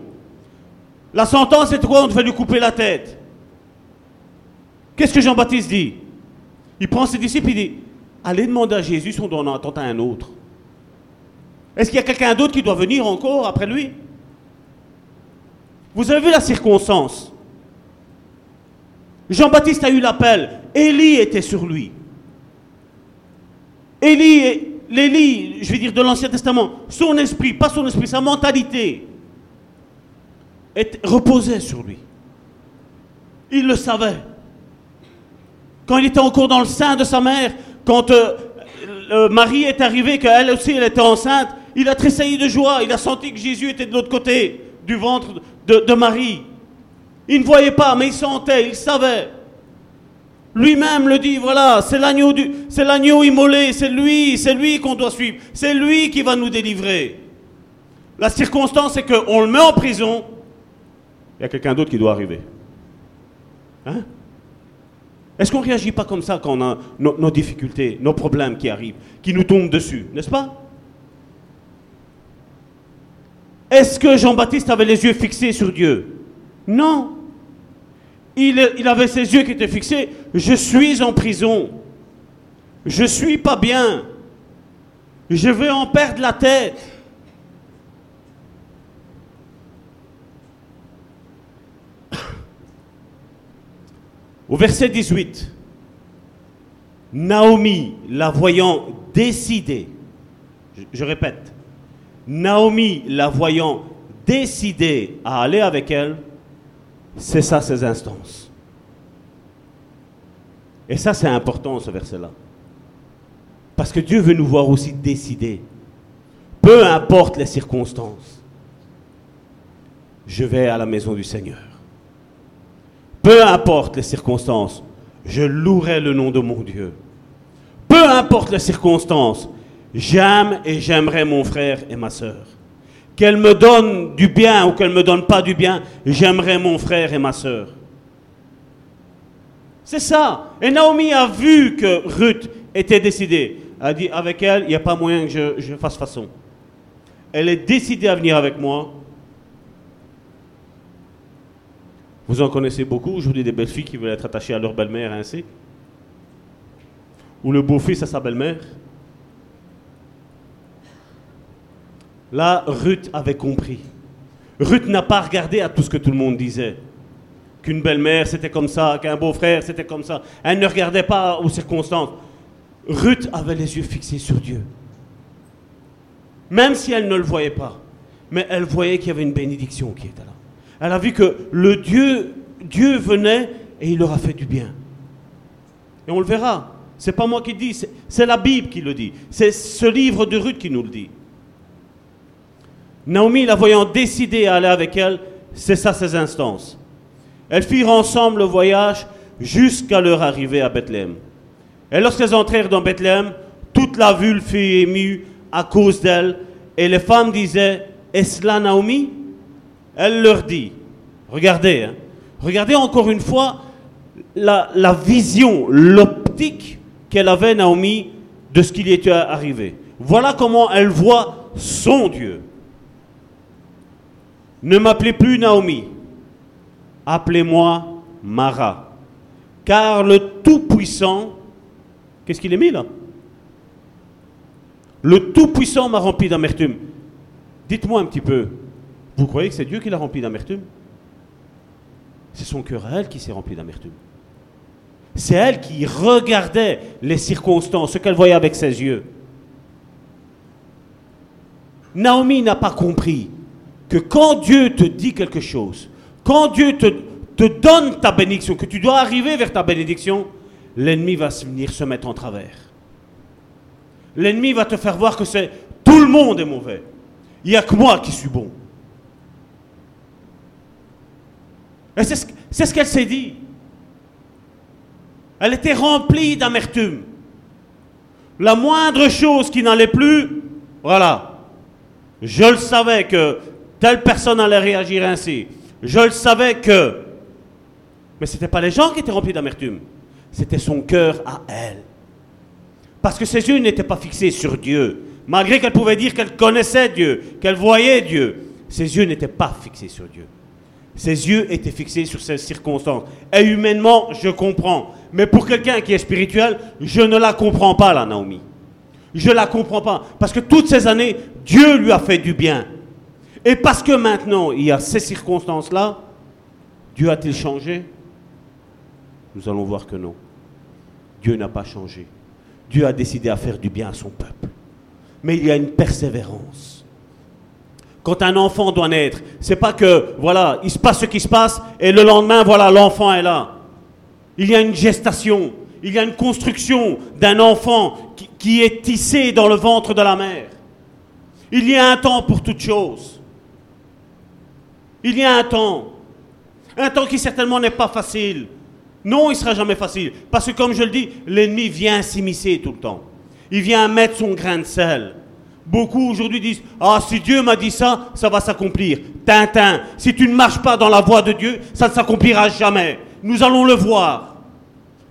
La sentence, c'est quoi On devait lui couper la tête. Qu'est-ce que Jean-Baptiste dit? Il prend ses disciples, il dit Allez demander à Jésus si on doit en attendre un autre. Est-ce qu'il y a quelqu'un d'autre qui doit venir encore après lui? Vous avez vu la circonstance? Jean-Baptiste a eu l'appel. Élie était sur lui. Élie, l'Élie, je vais dire de l'Ancien Testament, son esprit, pas son esprit, sa mentalité, reposait sur lui. Il le savait. Quand il était encore dans le sein de sa mère, quand euh, Marie est arrivée, qu'elle aussi elle était enceinte, il a tressailli de joie. Il a senti que Jésus était de l'autre côté du ventre de, Marie. Il ne voyait pas, mais il sentait, il savait. Lui-même le dit, voilà, c'est l'agneau du, c'est l'agneau immolé, c'est lui, c'est lui qu'on doit suivre, c'est lui qui va nous délivrer. La circonstance, c'est qu'on le met en prison, il y a quelqu'un d'autre qui doit arriver. Hein? Est-ce qu'on ne réagit pas comme ça quand on a nos, difficultés, nos problèmes qui arrivent, qui nous tombent dessus, n'est-ce pas? Est-ce que Jean-Baptiste avait les yeux fixés sur Dieu? Non. Il, avait ses yeux qui étaient fixés. Je suis en prison. Je suis pas bien. Je vais en perdre la tête. Au verset 18, Naomi, la voyant décider, je, répète, Naomi, la voyant décider à aller avec elle, c'est ça ses instances. Et ça, c'est important, ce verset-là. Parce que Dieu veut nous voir aussi décider. Peu importe les circonstances, je vais à la maison du Seigneur. Peu importe les circonstances, je louerai le nom de mon Dieu. Peu importe les circonstances, j'aime et j'aimerai mon frère et ma soeur. Qu'elle me donne du bien ou qu'elle ne me donne pas du bien, j'aimerai mon frère et ma soeur. C'est ça. Et Naomi a vu que Ruth était décidée. Elle a dit, avec elle, il n'y a pas moyen que je, je fasse façon. Elle est décidée à venir avec moi. Vous en connaissez beaucoup aujourd'hui des belles filles qui veulent être attachées à leur belle-mère ainsi. Ou le beau-fils à sa belle-mère. Là, Ruth avait compris. Ruth n'a pas regardé à tout ce que tout le monde disait. Qu'une belle-mère c'était comme ça, qu'un beau-frère c'était comme ça. Elle ne regardait pas aux circonstances. Ruth avait les yeux fixés sur Dieu. Même si elle ne le voyait pas. Mais elle voyait qu'il y avait une bénédiction qui était là. Elle a vu que le Dieu, venait et il leur a fait du bien. Et on le verra. C'est pas moi qui le dis, c'est la Bible qui le dit. C'est ce livre de Ruth qui nous le dit. Naomi, la voyant décider à aller avec elle, c'est ça ses instances. Elles firent ensemble le voyage jusqu'à leur arrivée à Bethléem. Et lorsqu'elles entrèrent dans Bethléem, toute la ville fut émue à cause d'elle. Et les femmes disaient, est-ce là Naomi? Elle leur dit, regardez, hein, regardez encore une fois la, la vision, l'optique qu'elle avait, Naomi, de ce qui lui était arrivé. Voilà comment elle voit son Dieu. Ne m'appelez plus Naomi, appelez-moi Mara, car le Tout-Puissant, qu'est-ce qu'il est mis là? Le Tout-Puissant m'a rempli d'amertume. Dites-moi un petit peu, vous croyez que c'est Dieu qui l'a rempli d'amertume? C'est son cœur à elle qui s'est rempli d'amertume. C'est elle qui regardait les circonstances, ce qu'elle voyait avec ses yeux. Naomi n'a pas compris que quand Dieu te dit quelque chose, quand Dieu te, donne ta bénédiction, que tu dois arriver vers ta bénédiction, l'ennemi va venir se mettre en travers. L'ennemi va te faire voir que c'est tout le monde est mauvais. Il n'y a que moi qui suis bon. Et c'est ce, qu'elle s'est dit. Elle était remplie d'amertume. La moindre chose qui n'allait plus, voilà. Je le savais que telle personne allait réagir ainsi. Je le savais que... Mais ce n'étaient pas les gens qui étaient remplis d'amertume. C'était son cœur à elle. Parce que ses yeux n'étaient pas fixés sur Dieu. Malgré qu'elle pouvait dire qu'elle connaissait Dieu, qu'elle voyait Dieu, ses yeux n'étaient pas fixés sur Dieu. Ses yeux étaient fixés sur ces circonstances. Et humainement, je comprends. Mais pour quelqu'un qui est spirituel, je ne la comprends pas, la Naomi. Je ne la comprends pas. Parce que toutes ces années, Dieu lui a fait du bien. Et parce que maintenant, il y a ces circonstances-là, Dieu a-t-il changé? Nous allons voir que non. Dieu n'a pas changé. Dieu a décidé à faire du bien à son peuple. Mais il y a une persévérance. Quand un enfant doit naître, c'est pas que, voilà, il se passe ce qui se passe et le lendemain, voilà, l'enfant est là. Il y a une gestation, il y a une construction d'un enfant qui, est tissé dans le ventre de la mère. Il y a un temps pour toute chose. Il y a un temps. Un temps qui certainement n'est pas facile. Non, il ne sera jamais facile. Parce que comme je le dis, l'ennemi vient s'immiscer tout le temps. Il vient mettre son grain de sel. Beaucoup aujourd'hui disent Ah, si Dieu m'a dit ça, ça va s'accomplir. Tintin, si tu ne marches pas dans la voie de Dieu, ça ne s'accomplira jamais. Nous allons le voir.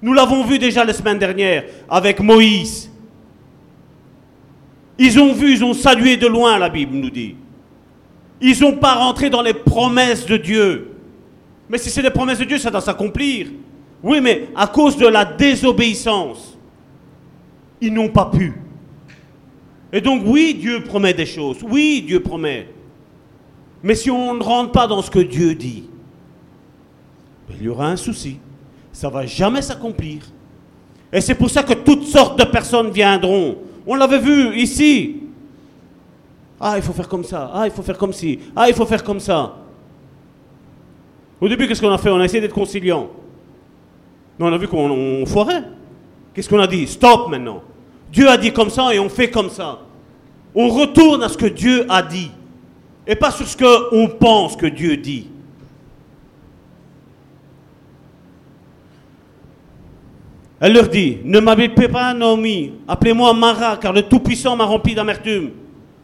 Nous l'avons vu déjà la semaine dernière avec Moïse. Ils ont vu, ils ont salué de loin, la Bible nous dit. Ils n'ont pas rentré dans les promesses de Dieu. Mais si c'est des promesses de Dieu, ça doit s'accomplir. Oui, mais à cause de la désobéissance, ils n'ont pas pu. Et donc oui, Dieu promet des choses. Oui, Dieu promet. Mais si on ne rentre pas dans ce que Dieu dit, il y aura un souci. Ça ne va jamais s'accomplir. Et c'est pour ça que toutes sortes de personnes viendront. On l'avait vu ici. Ah, il faut faire comme ça. Ah, il faut faire comme ci. Ah, il faut faire comme ça. Au début, qu'est-ce qu'on a fait? On a essayé d'être conciliant. Mais on a vu qu'on on foirait. Qu'est-ce qu'on a dit? Stop maintenant. Dieu a dit comme ça et on fait comme ça. On retourne à ce que Dieu a dit. Et pas sur ce qu'on pense que Dieu dit. Elle leur dit, ne m'appelez pas Naomi, appelez-moi Mara, car le Tout-Puissant m'a rempli d'amertume.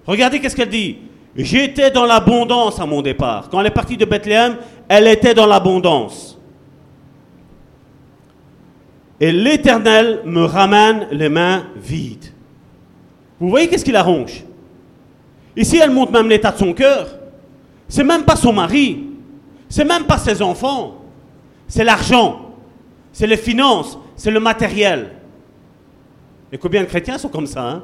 Regardez qu'est-ce qu'elle dit. J'étais dans l'abondance à mon départ. Quand elle est partie de Bethléem, elle était dans l'abondance. Et l'Éternel me ramène les mains vides. Vous voyez qu'est-ce qu'il arrange? Ici, elle montre même l'état de son cœur. C'est même pas son mari. C'est même pas ses enfants. C'est l'argent. C'est les finances. C'est le matériel. Et combien de chrétiens sont comme ça hein?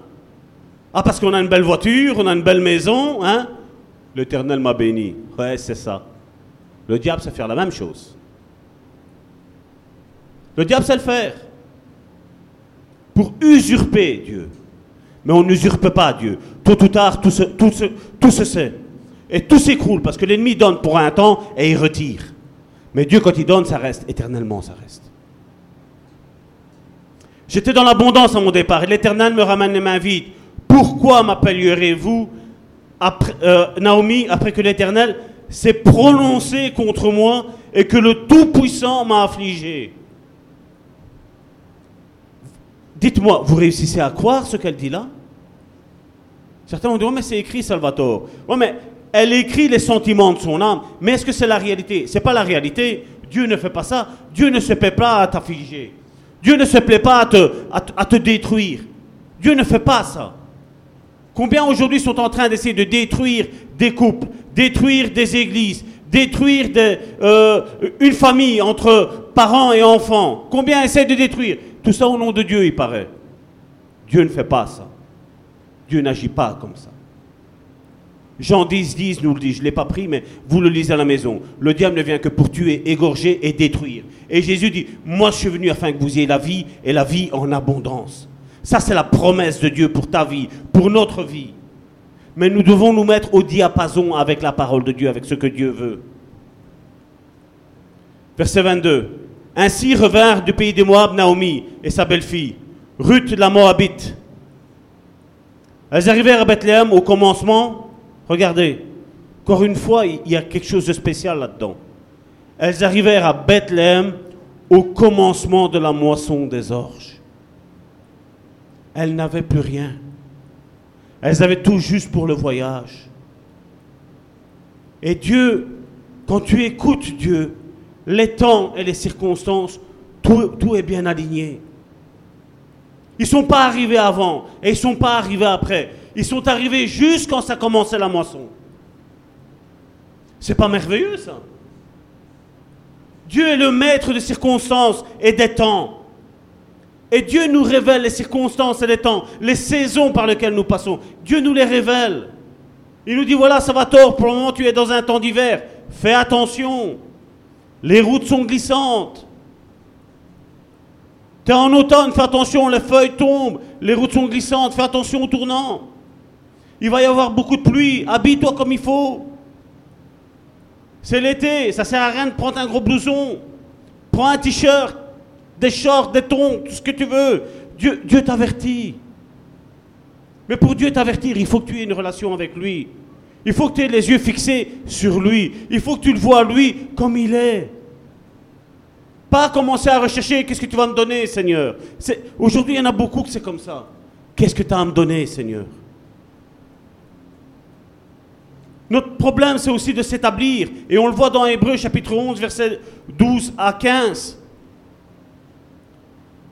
Ah, parce qu'on a une belle voiture, on a une belle maison, hein? L'Éternel m'a béni. Ouais, c'est ça. Le diable sait faire la même chose. Le diable sait le faire. Pour usurper Dieu. Mais on n'usurpe pas Dieu. Tôt ou tard, tout se, sait. Et tout s'écroule parce que l'ennemi donne pour un temps et il retire. Mais Dieu, quand il donne, ça reste. Éternellement, ça reste. J'étais dans l'abondance à mon départ et l'Éternel me ramène les mains vides. Pourquoi m'appellerez-vous euh, Naomi après que l'Éternel s'est prononcé contre moi et que le Tout-Puissant m'a affligé? Dites-moi, vous réussissez à croire ce qu'elle dit là? Certains vont dire, mais c'est écrit Salvatore. Oui, mais elle écrit les sentiments de son âme. Mais est-ce que c'est la réalité? Ce n'est pas la réalité. Dieu ne fait pas ça. Dieu ne se plaît pas à t'affliger. Dieu ne se plaît pas à te, à te détruire. Dieu ne fait pas ça. Combien aujourd'hui sont en train d'essayer de détruire des couples, détruire des églises, détruire euh, une famille entre parents et enfants? Combien essaient de détruire? Tout ça au nom de Dieu, il paraît. Dieu ne fait pas ça. Dieu n'agit pas comme ça. Jean 10, 10 nous le dit, je ne l'ai pas pris, mais vous le lisez à la maison. Le diable ne vient que pour tuer, égorger et détruire. Et Jésus dit, moi je suis venu afin que vous ayez la vie et la vie en abondance. Ça c'est la promesse de Dieu pour ta vie, pour notre vie. Mais nous devons nous mettre au diapason avec la parole de Dieu, avec ce que Dieu veut. Verset 22. Ainsi revinrent du pays des Moab Naomi et sa belle-fille, Ruth la Moabite. Elles arrivèrent à Bethléem au commencement Regardez, encore une fois, il y a quelque chose de spécial là-dedans. Elles arrivèrent à Bethléem au commencement de la moisson des orges. Elles n'avaient plus rien. Elles avaient tout juste pour le voyage. Et Dieu, quand tu écoutes Dieu, les temps et les circonstances, tout, tout est bien aligné. Ils ne sont pas arrivés avant et ils ne sont pas arrivés après. Ils sont arrivés juste quand ça commençait la moisson. C'est pas merveilleux ça? Dieu est le maître des circonstances et des temps. Et Dieu nous révèle les circonstances et les temps, les saisons par lesquelles nous passons. Dieu nous les révèle. Il nous dit voilà, ça va tort, pour le moment tu es dans un temps d'hiver. Fais attention. Les routes sont glissantes. Tu es en automne, fais attention, les feuilles tombent, les routes sont glissantes, fais attention au tournant. Il va y avoir beaucoup de pluie. Habille-toi comme il faut. C'est l'été. Ça sert à rien de prendre un gros blouson. Prends un t-shirt, des shorts, des tons, tout ce que tu veux. Dieu, Dieu t'avertit. Mais pour Dieu t'avertir, il faut que tu aies une relation avec lui. Il faut que tu aies les yeux fixés sur lui. Il faut que tu le vois lui comme il est. Pas commencer à rechercher qu'est-ce que tu vas me donner, Seigneur? Aujourd'hui, il y en a beaucoup que c'est comme ça. Qu'est-ce que tu as à me donner, Seigneur? Notre problème, c'est aussi de s'établir. Et on le voit dans Hébreu chapitre 11, versets 12 à 15.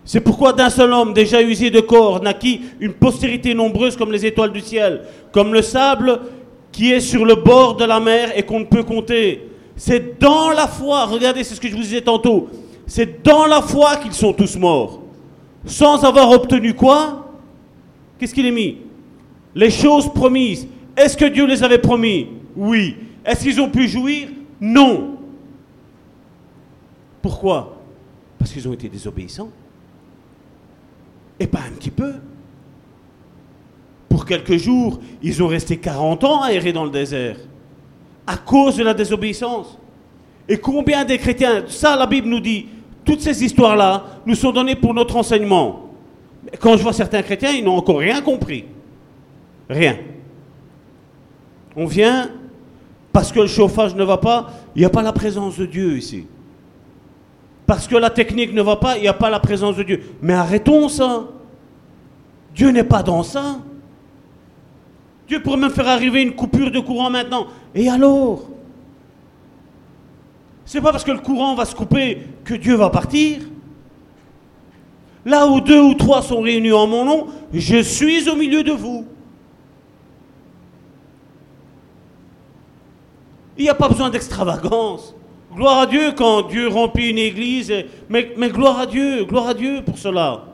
C'est pourquoi d'un seul homme déjà usé de corps naquit une postérité nombreuse comme les étoiles du ciel, comme le sable qui est sur le bord de la mer et qu'on ne peut compter. C'est dans la foi, regardez, c'est ce que je vous disais tantôt, c'est dans la foi qu'ils sont tous morts. Sans avoir obtenu quoi? Qu'est-ce qu'il est mis? Les choses promises. Est-ce que Dieu les avait promis? Oui. Est-ce qu'ils ont pu jouir? Non. Pourquoi? Parce qu'ils ont été désobéissants. Et pas un petit peu. Pour quelques jours, ils ont resté 40 ans à errer dans le désert. À cause de la désobéissance. Et combien des chrétiens, ça la Bible nous dit, toutes ces histoires-là nous sont données pour notre enseignement. Quand je vois certains chrétiens, ils n'ont encore rien compris. Rien. On vient parce que le chauffage ne va pas, il n'y a pas la présence de Dieu ici. Parce que la technique ne va pas, il n'y a pas la présence de Dieu. Mais arrêtons ça. Dieu n'est pas dans ça. Dieu pourrait même faire arriver une coupure de courant maintenant. Et alors? C'est pas parce que le courant va se couper que Dieu va partir. Là où deux ou trois sont réunis en mon nom, je suis au milieu de vous. Il n'y a pas besoin d'extravagance. Gloire à Dieu quand Dieu remplit une église. Mais, mais gloire à Dieu, gloire à Dieu pour cela.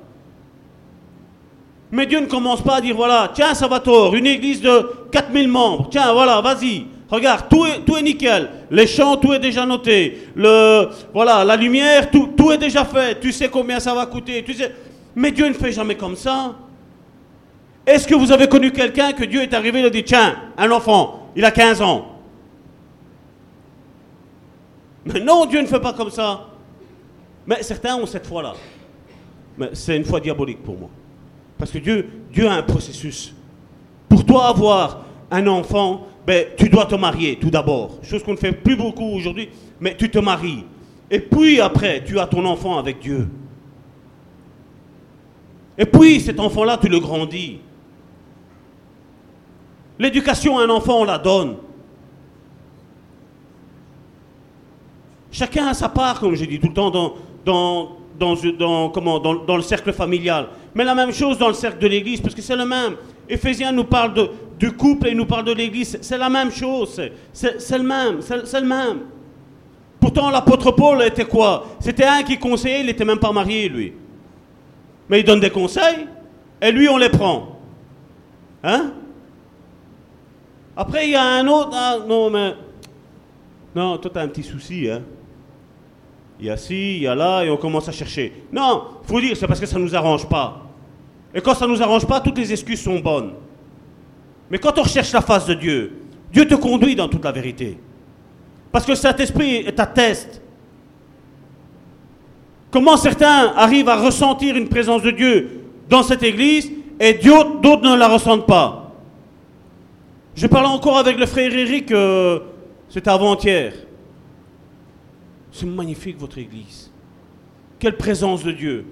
Mais Dieu ne commence pas à dire, voilà, tiens Salvatore, une église de 4000 membres, tiens, voilà, vas-y, regarde, tout est, tout est nickel, les chants, tout est déjà noté, le, voilà, la lumière, tout, tout est déjà fait, tu sais combien ça va coûter, tu sais. Mais Dieu ne fait jamais comme ça. Est-ce que vous avez connu quelqu'un que Dieu est arrivé et a dit, tiens, un enfant, il a 15 ans. Mais non, Dieu ne fait pas comme ça. Mais certains ont cette foi-là. Mais c'est une foi diabolique pour moi. Parce que Dieu, Dieu a un processus. Pour toi avoir un enfant, ben, tu dois te marier tout d'abord. Chose qu'on ne fait plus beaucoup aujourd'hui, mais tu te maries. Et puis après, tu as ton enfant avec Dieu. Et puis cet enfant-là, tu le grandis. L'éducation à un enfant, on la donne. Chacun a sa part, comme je dis tout le temps, dans, dans, dans, dans, comment, dans, dans le cercle familial. Mais la même chose dans le cercle de l'Église, parce que c'est le même. Éphésiens nous parle de, du couple et nous parle de l'Église. C'est la même chose. C'est le même. C'est le même. Pourtant, l'apôtre Paul était quoi? C'était un qui conseillait, il n'était même pas marié, lui. Mais il donne des conseils, et lui, on les prend. Hein? Après, il y a un autre. Ah, non, mais. Non, toi, tu as un petit souci, hein il y a ci, il y a là, et on commence à chercher. Non, il faut dire, c'est parce que ça ne nous arrange pas. Et quand ça ne nous arrange pas, toutes les excuses sont bonnes. Mais quand on recherche la face de Dieu, Dieu te conduit dans toute la vérité. Parce que le Saint-Esprit t'atteste. Comment certains arrivent à ressentir une présence de Dieu dans cette église et d'autres ne la ressentent pas? Je parlais encore avec le frère Eric, euh, c'était avant-hier. C'est magnifique votre église. Quelle présence de Dieu.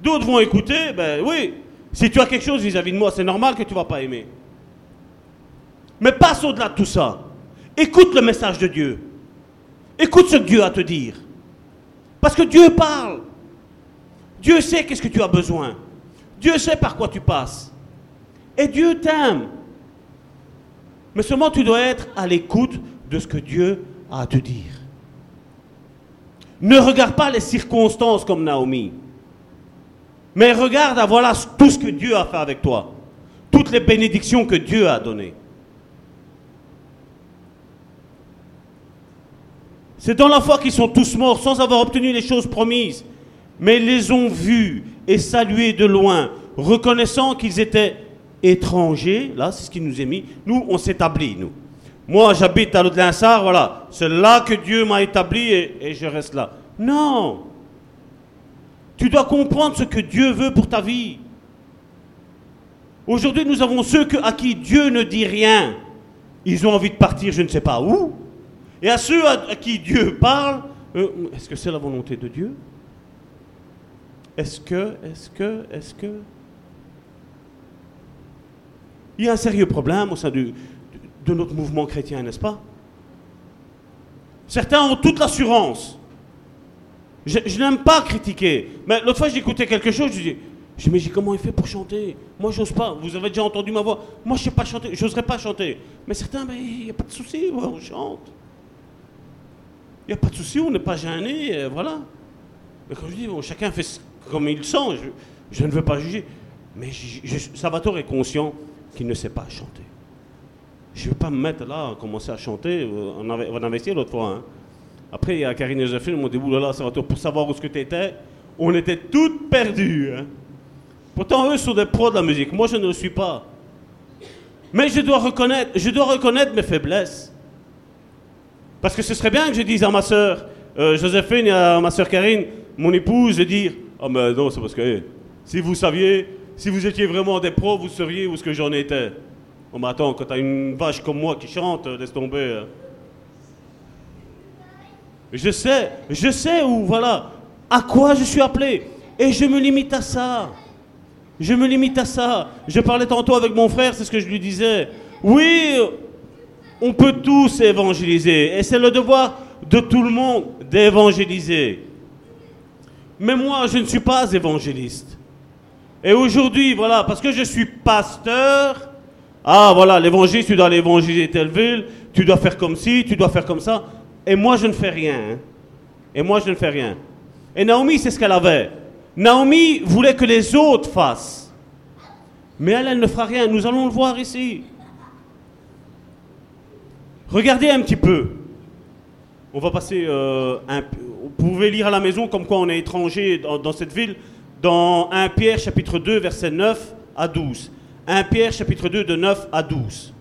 D'autres vont écouter, ben oui. Si tu as quelque chose vis-à-vis de moi, c'est normal que tu ne vas pas aimer. Mais passe au-delà de tout ça. Écoute le message de Dieu. Écoute ce que Dieu a à te dire. Parce que Dieu parle. Dieu sait qu'est-ce que tu as besoin. Dieu sait par quoi tu passes. Et Dieu t'aime. Mais seulement tu dois être à l'écoute de ce que Dieu a à te dire. Ne regarde pas les circonstances comme Naomi. Mais regarde, voilà tout ce que Dieu a fait avec toi. Toutes les bénédictions que Dieu a données. C'est dans la foi qu'ils sont tous morts sans avoir obtenu les choses promises. Mais les ont vus et salués de loin, reconnaissant qu'ils étaient étrangers. Là, c'est ce qui nous est mis. Nous, on s'établit, nous. Moi, j'habite à l'Aude-Linsard, voilà. C'est là que Dieu m'a établi et, je reste là. Non. Tu dois comprendre ce que Dieu veut pour ta vie. Aujourd'hui, nous avons ceux à qui Dieu ne dit rien. Ils ont envie de partir, je ne sais pas où. Et à ceux à, qui Dieu parle, euh, est-ce que c'est la volonté de Dieu? Est-ce que, est-ce que, est-ce que... Il y a un sérieux problème au sein du, de notre mouvement chrétien, n'est-ce pas? Certains ont toute l'assurance. Je, n'aime pas critiquer. Mais l'autre fois, j'écoutais quelque chose, je dis, je me dis, comment il fait pour chanter? Moi, j'ose pas. Vous avez déjà entendu ma voix? Moi, je sais pas chanter. Je n'oserais pas chanter. Mais certains, il n'y a pas de souci, on chante. Il n'y a pas de souci, on n'est pas gêné, euh, voilà. Mais quand je dis, chacun fait comme il sent, je, ne veux pas juger. Mais Salvatore est conscient qu'il ne sait pas chanter. Je ne vais pas me mettre là, commencer à chanter. Euh, on avait, on avait essayé l'autre fois. Hein. Après, il y a Karine et Joséphine, ils m'ont dit, oulala, ça va pour savoir où ce tu étais. On était toutes perdues. Hein. Pourtant, eux sont des pros de la musique. Moi, je ne le suis pas. Mais je dois reconnaître, je dois reconnaître mes faiblesses. Parce que ce serait bien que je dise à ma soeur euh, Joséphine et à ma soeur Karine, mon épouse, de dire Ah, oh, mais non, c'est parce que si vous saviez, si vous étiez vraiment des pros, vous sauriez où ce que j'en étais. Oh, mais attends, quand t'as une vache comme moi qui chante, euh, laisse tomber. Hein. Je sais, je sais où, voilà, à quoi je suis appelé. Et je me limite à ça. Je me limite à ça. Je parlais tantôt avec mon frère, c'est ce que je lui disais. Oui, on peut tous évangéliser. Et c'est le devoir de tout le monde d'évangéliser. Mais moi, je ne suis pas évangéliste. Et aujourd'hui, voilà, parce que je suis pasteur, ah voilà, l'évangile, tu dois l'évangéliser telle ville, tu dois faire comme ci, tu dois faire comme ça. Et moi, je ne fais rien. hein. Et moi, je ne fais rien. Et Naomi, c'est ce qu'elle avait. Naomi voulait que les autres fassent. Mais elle, elle ne fera rien. Nous allons le voir ici. Regardez un petit peu. On va passer euh, un Vous pouvez lire à la maison comme quoi on est étranger dans, dans cette ville, dans 1 Pierre chapitre 2, verset 9 à 12. 1 Pierre chapitre 2, de 9 à 12.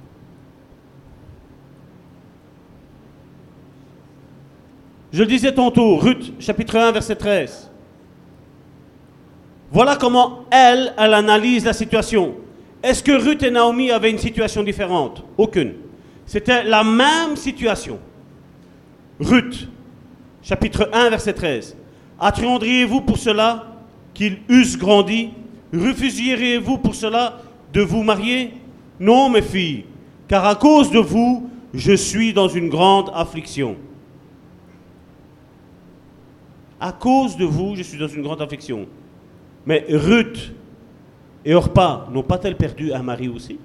Je le disais tantôt, Ruth chapitre 1, verset 13. Voilà comment elle, elle analyse la situation. Est-ce que Ruth et Naomi avaient une situation différente? Aucune. C'était la même situation. Ruth, chapitre 1, verset 13. Attendriez-vous pour cela qu'ils eussent grandi? Refuseriez-vous pour cela de vous marier? Non, mes filles, car à cause de vous, je suis dans une grande affliction. À cause de vous, je suis dans une grande affliction. Mais Ruth et Orpa n'ont pas-elles perdu un mari aussi?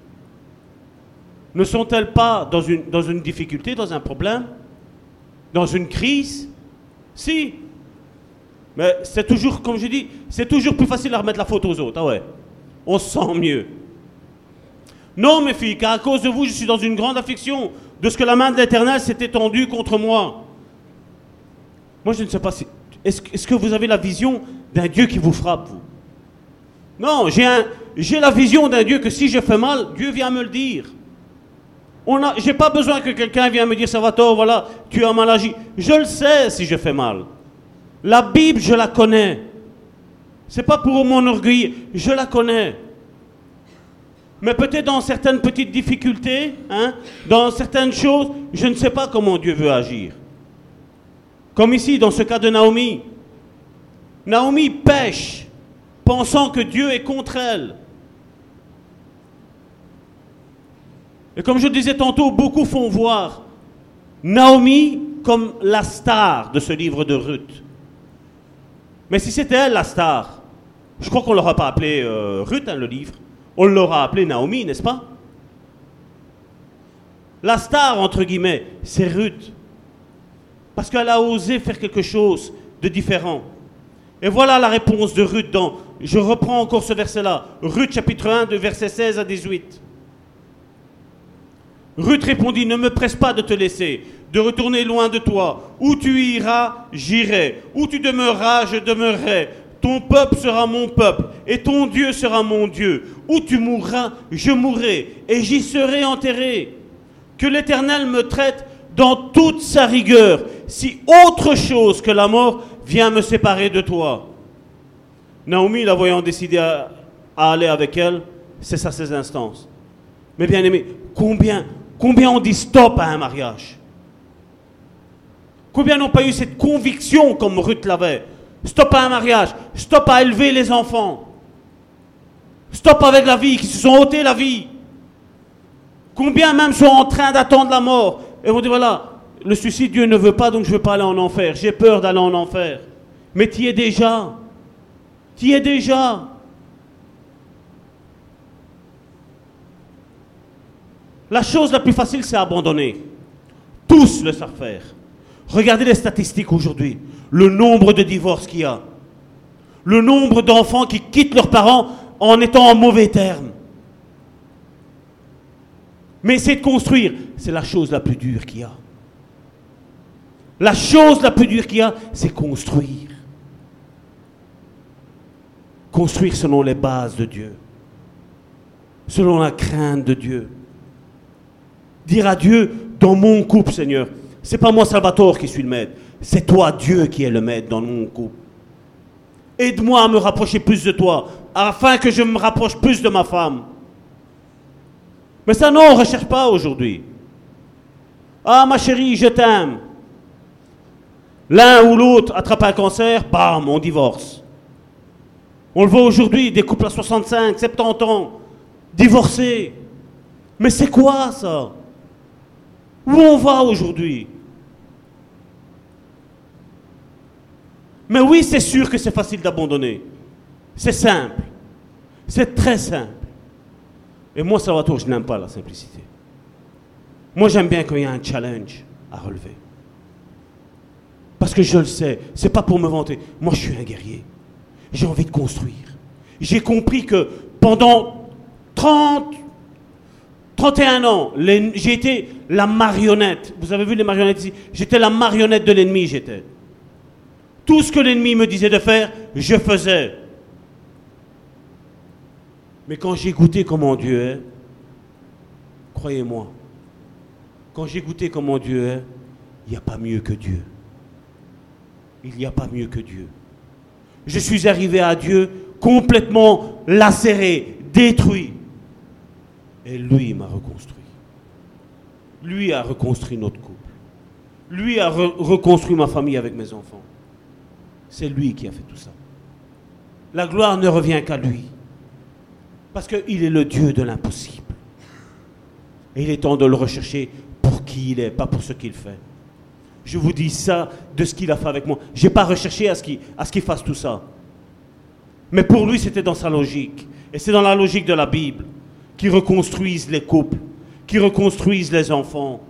Ne sont-elles pas dans une, difficulté, dans un problème Dans une crise? Si. Mais c'est toujours, comme je dis, c'est toujours plus facile à remettre la faute aux autres. Ah ouais. On se sent mieux. Non, mes filles, car à cause de vous, je suis dans une grande affliction de ce que la main de l'Éternel s'est étendue contre moi. Moi, je ne sais pas si. Est-ce que- vous avez la vision d'un Dieu qui vous frappe, vous? Non, j'ai la vision d'un Dieu que si je fais mal, Dieu vient me le dire. On a, j'ai pas besoin que quelqu'un vienne me dire ça va tort, voilà, tu as mal agi. Je le sais si je fais mal. La Bible, je la connais. C'est pas pour mon orgueil, je la connais. Mais peut-être dans certaines petites difficultés, hein, dans certaines choses, je ne sais pas comment Dieu veut agir. Comme ici, dans ce cas de Naomi. Naomi pêche, pensant que Dieu est contre elle. Et comme je disais tantôt, beaucoup font voir Naomi comme la star de ce livre de Ruth. Mais si c'était elle la star, je crois qu'on ne l'aura pas appelée euh, Ruth, hein, le livre. On l'aura appelée Naomi, n'est-ce pas? La star, entre guillemets, c'est Ruth. Parce qu'elle a osé faire quelque chose de différent. Et voilà la réponse de Ruth dans, je reprends encore ce verset-là, Ruth chapitre 1 de verset 16 à 18. Ruth répondit, ne me presse pas de te laisser, de retourner loin de toi. Où tu iras, j'irai. Où tu demeureras, je demeurerai. Ton peuple sera mon peuple, et ton Dieu sera mon Dieu. Où tu mourras, je mourrai, et j'y serai enterré. Que l'Éternel me traite dans toute sa rigueur, si autre chose que la mort vient me séparer de toi. Naomi, la voyant décider à, aller avec elle, cessa ses instances. Mais bien aimé, combien, combien on dit stop à un mariage? Combien n'ont pas eu cette conviction comme Ruth l'avait? Stop à un mariage, stop à élever les enfants, stop avec la vie, qui se sont ôtés la vie. Combien même sont en train d'attendre la mort et vont dire voilà, le suicide Dieu ne veut pas donc je ne veux pas aller en enfer, j'ai peur d'aller en enfer. Mais tu y es déjà, tu y es déjà. La chose la plus facile, c'est abandonner. Tous le savent faire. Regardez les statistiques aujourd'hui. Le nombre de divorces qu'il y a. Le nombre d'enfants qui quittent leurs parents en étant en mauvais termes. Mais essayer de construire, c'est la chose la plus dure qu'il y a. La chose la plus dure qu'il y a, c'est construire. Construire selon les bases de Dieu. Selon la crainte de Dieu. Dire à Dieu, dans mon couple, Seigneur, c'est pas moi Salvatore qui suis le maître, c'est toi Dieu qui est le maître dans mon couple. Aide-moi à me rapprocher plus de toi, afin que je me rapproche plus de ma femme. Mais ça, non, on ne recherche pas aujourd'hui. Ah, ma chérie, je t'aime. L'un ou l'autre attrape un cancer, bam, on divorce. On le voit aujourd'hui, des couples à 65, 70 ans, divorcés. Mais c'est quoi ça? Où on va aujourd'hui? Mais oui, c'est sûr que c'est facile d'abandonner. C'est simple. C'est très simple. Et moi, Salvatore, je n'aime pas la simplicité. Moi, j'aime bien quand il y a un challenge à relever. Parce que je le sais, c'est pas pour me vanter. Moi, je suis un guerrier. J'ai envie de construire. J'ai compris que pendant 30, 31 ans, j'ai été la marionnette. Vous avez vu les marionnettes ici? J'étais la marionnette de l'ennemi, j'étais. Tout ce que l'ennemi me disait de faire, je faisais. Mais quand j'ai goûté comment Dieu est, croyez-moi, quand j'ai goûté comment Dieu est, il n'y a pas mieux que Dieu. Il n'y a pas mieux que Dieu. Je suis arrivé à Dieu complètement lacéré, détruit. Et lui m'a reconstruit. Lui a reconstruit notre couple. Lui a reconstruit ma famille avec mes enfants. C'est lui qui a fait tout ça. La gloire ne revient qu'à lui. Parce qu'il est le Dieu de l'impossible. Et il est temps de le rechercher pour qui il est, pas pour ce qu'il fait. Je vous dis ça de ce qu'il a fait avec moi. Je n'ai pas recherché à ce qu'il fasse tout ça. Mais pour lui, c'était dans sa logique. Et c'est dans la logique de la Bible qui reconstruisent les couples, qui reconstruisent les enfants,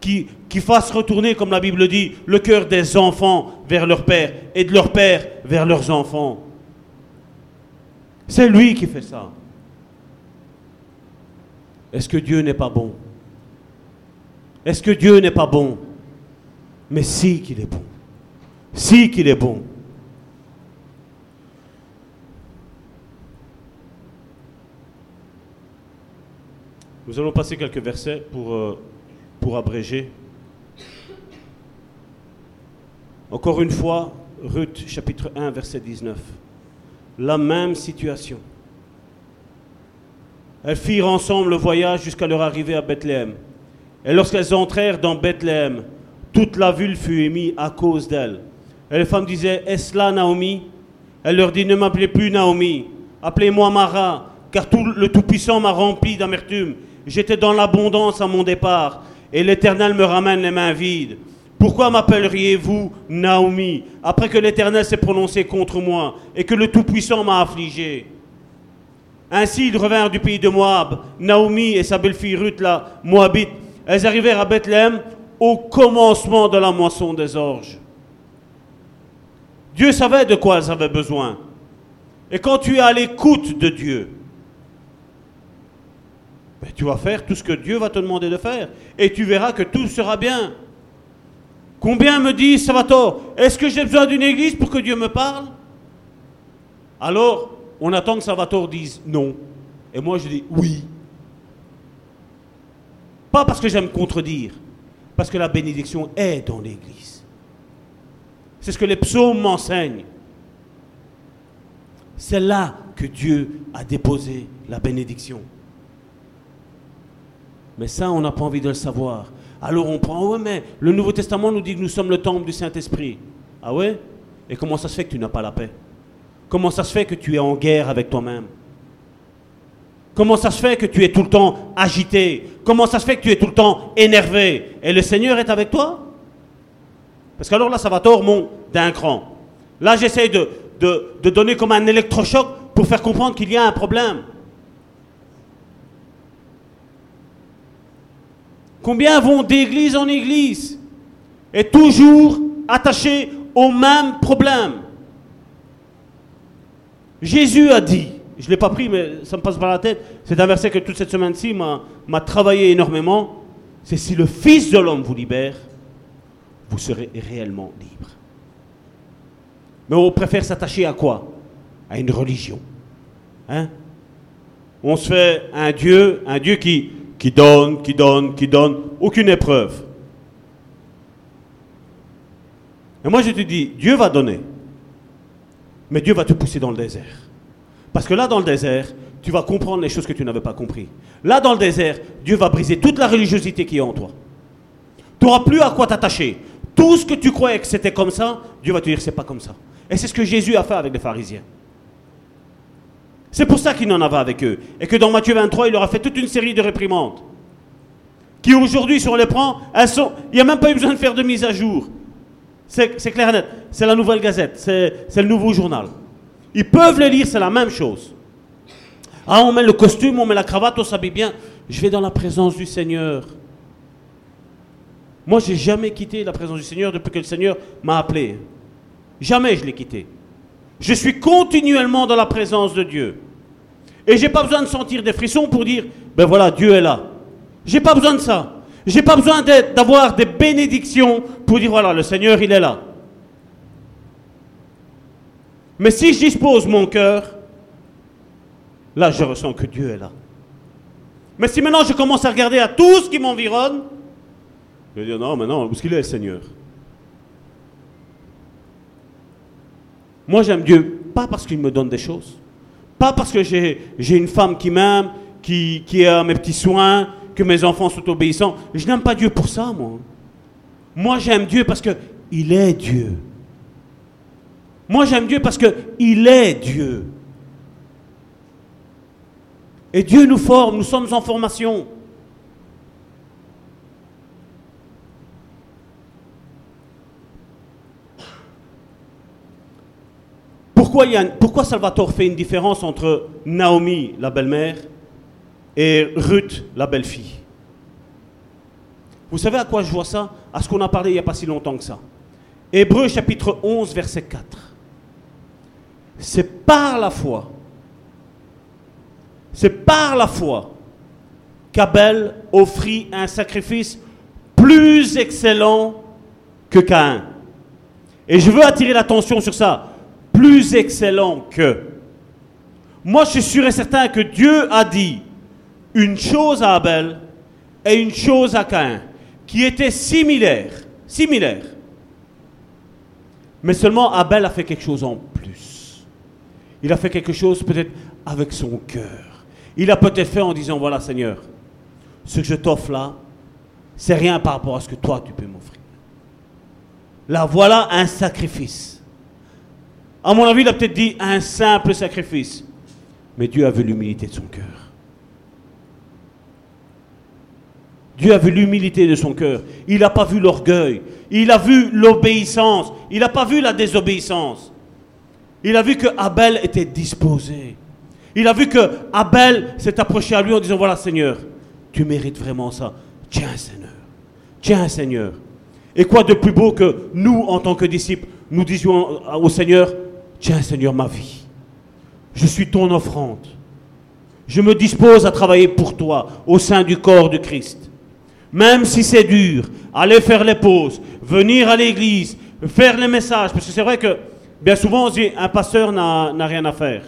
qui, qui fassent retourner, comme la Bible dit, le cœur des enfants vers leur père et de leur père vers leurs enfants. C'est lui qui fait ça. Est-ce que Dieu n'est pas bon? Est-ce que Dieu n'est pas bon? Mais si qu'il est bon. Si qu'il est bon. Nous allons passer quelques versets pour, euh, abréger. Encore une fois, Ruth chapitre 1 verset 19. La même situation. Elles firent ensemble le voyage jusqu'à leur arrivée à Bethléem. Et lorsqu'elles entrèrent dans Bethléem, toute la ville fut émise à cause d'elles. Et les femmes disaient, est-ce là Naomi? Elle leur dit, ne m'appelez plus Naomi, appelez-moi Mara, car tout, le Tout-Puissant m'a rempli d'amertume. J'étais dans l'abondance à mon départ, et l'Éternel me ramène les mains vides. Pourquoi m'appelleriez-vous Naomi, après que l'Éternel s'est prononcé contre moi, et que le Tout-Puissant m'a affligé? Ainsi ils revinrent du pays de Moab. Naomi et sa belle-fille Ruth, la Moabite, elles arrivèrent à Bethléem au commencement de la moisson des orges. Dieu savait de quoi elles avaient besoin. Et quand tu es à l'écoute de Dieu, ben, tu vas faire tout ce que Dieu va te demander de faire. Et tu verras que tout sera bien. Combien me disent, Salvatore, est-ce que j'ai besoin d'une église pour que Dieu me parle? Alors, on attend que Salvatore dise non. Et moi, je dis oui. Pas parce que j'aime contredire, parce que la bénédiction est dans l'Église. C'est ce que les psaumes m'enseignent. C'est là que Dieu a déposé la bénédiction. Mais ça, on n'a pas envie de le savoir. Alors on prend, ouais, mais le Nouveau Testament nous dit que nous sommes le temple du Saint-Esprit. Ah ouais? Et comment ça se fait que tu n'as pas la paix? Comment ça se fait que tu es en guerre avec toi-même? Comment ça se fait que tu es tout le temps agité? Comment ça se fait que tu es tout le temps énervé? Et le Seigneur est avec toi? Parce qu'alors là, ça va tort d'un cran. Là, j'essaie de, de donner comme un électrochoc pour faire comprendre qu'il y a un problème. Combien vont d'église en église et toujours attachés au même problème? Jésus a dit, je ne l'ai pas pris, mais ça me passe par la tête, c'est un verset que toute cette semaine-ci m'a travaillé énormément, c'est si le Fils de l'homme vous libère, vous serez réellement libre. Mais on préfère s'attacher à quoi? À une religion. Hein? On se fait un Dieu, un Dieu qui, qui donne, qui donne, qui donne, aucune épreuve. Et moi je te dis, Dieu va donner. Mais Dieu va te pousser dans le désert. Parce que là, dans le désert, tu vas comprendre les choses que tu n'avais pas compris. Là, dans le désert, Dieu va briser toute la religiosité qui est en toi. Tu n'auras plus à quoi t'attacher. Tout ce que tu croyais que c'était comme ça, Dieu va te dire c'est pas comme ça. Et c'est ce que Jésus a fait avec les pharisiens. C'est pour ça qu'il en avait avec eux. Et que dans Matthieu 23, il leur a fait toute une série de réprimandes. Qui aujourd'hui, si on les prend, elles. Il n'y a même pas eu besoin de faire de mise à jour. C'est clair et net. C'est la nouvelle gazette, c'est c'est le nouveau journal. Ils peuvent le lire, c'est la même chose. Ah, on met le costume, on met la cravate, on s'habille bien. Je vais dans la présence du Seigneur. Moi, j'ai jamais quitté la présence du Seigneur depuis que le Seigneur m'a appelé. Jamais je l'ai quitté. Je suis continuellement dans la présence de Dieu. Et j'ai pas besoin de sentir des frissons pour dire, ben voilà, Dieu est là. J'ai pas besoin de ça. J'ai pas besoin d'avoir des bénédictions pour dire, voilà, le Seigneur, il est là. Mais si je dispose mon cœur, là, je ressens que Dieu est là. Mais si maintenant je commence à regarder à tout ce qui m'environne, je vais dire, non, mais non, où est-ce qu'il est, le Seigneur Moi, j'aime Dieu, pas parce qu'il me donne des choses, pas parce que j'ai une femme qui m'aime, qui, à mes petits soins, que mes enfants sont obéissants. Je n'aime pas Dieu pour ça, moi. Moi, j'aime Dieu parce que il est Dieu. Moi, j'aime Dieu parce que il est Dieu. Et Dieu nous forme, nous sommes en formation. Pourquoi, pourquoi Salvatore fait une différence entre Naomi, la belle-mère, et Ruth, la belle-fille Vous savez à quoi je vois ça? À ce qu'on a parlé il n'y a pas si longtemps que ça. Hébreu chapitre 11, verset 4. C'est par la foi, c'est par la foi qu'Abel offrit un sacrifice plus excellent que Caïn. Et je veux attirer l'attention sur ça. Plus excellent que. Moi, je suis sûr et certain que Dieu a dit une chose à Abel et une chose à Caïn, qui étaient similaires. Similaires. Mais seulement Abel a fait quelque chose en plus. Il a fait quelque chose peut-être avec son cœur. Il a peut-être fait en disant, voilà Seigneur, ce que je t'offre là, c'est rien par rapport à ce que toi tu peux m'offrir. Là, voilà un sacrifice. À mon avis, il a peut-être dit un simple sacrifice. Mais Dieu a vu l'humilité de son cœur. Dieu a vu l'humilité de son cœur. Il n'a pas vu l'orgueil. Il a vu l'obéissance. Il n'a pas vu la désobéissance. Il a vu que Abel était disposé. Il a vu que Abel s'est approché à lui en disant Voilà, Seigneur, tu mérites vraiment ça. Tiens, Seigneur. Tiens, Seigneur. Et quoi de plus beau que nous, en tant que disciples, nous disions au Seigneur Tiens, Seigneur, ma vie. Je suis ton offrande. Je me dispose à travailler pour toi au sein du corps de Christ. Même si c'est dur, aller faire les pauses, venir à l'église, faire les messages. Parce que c'est vrai que bien souvent on dit un pasteur n'a n'a rien à faire.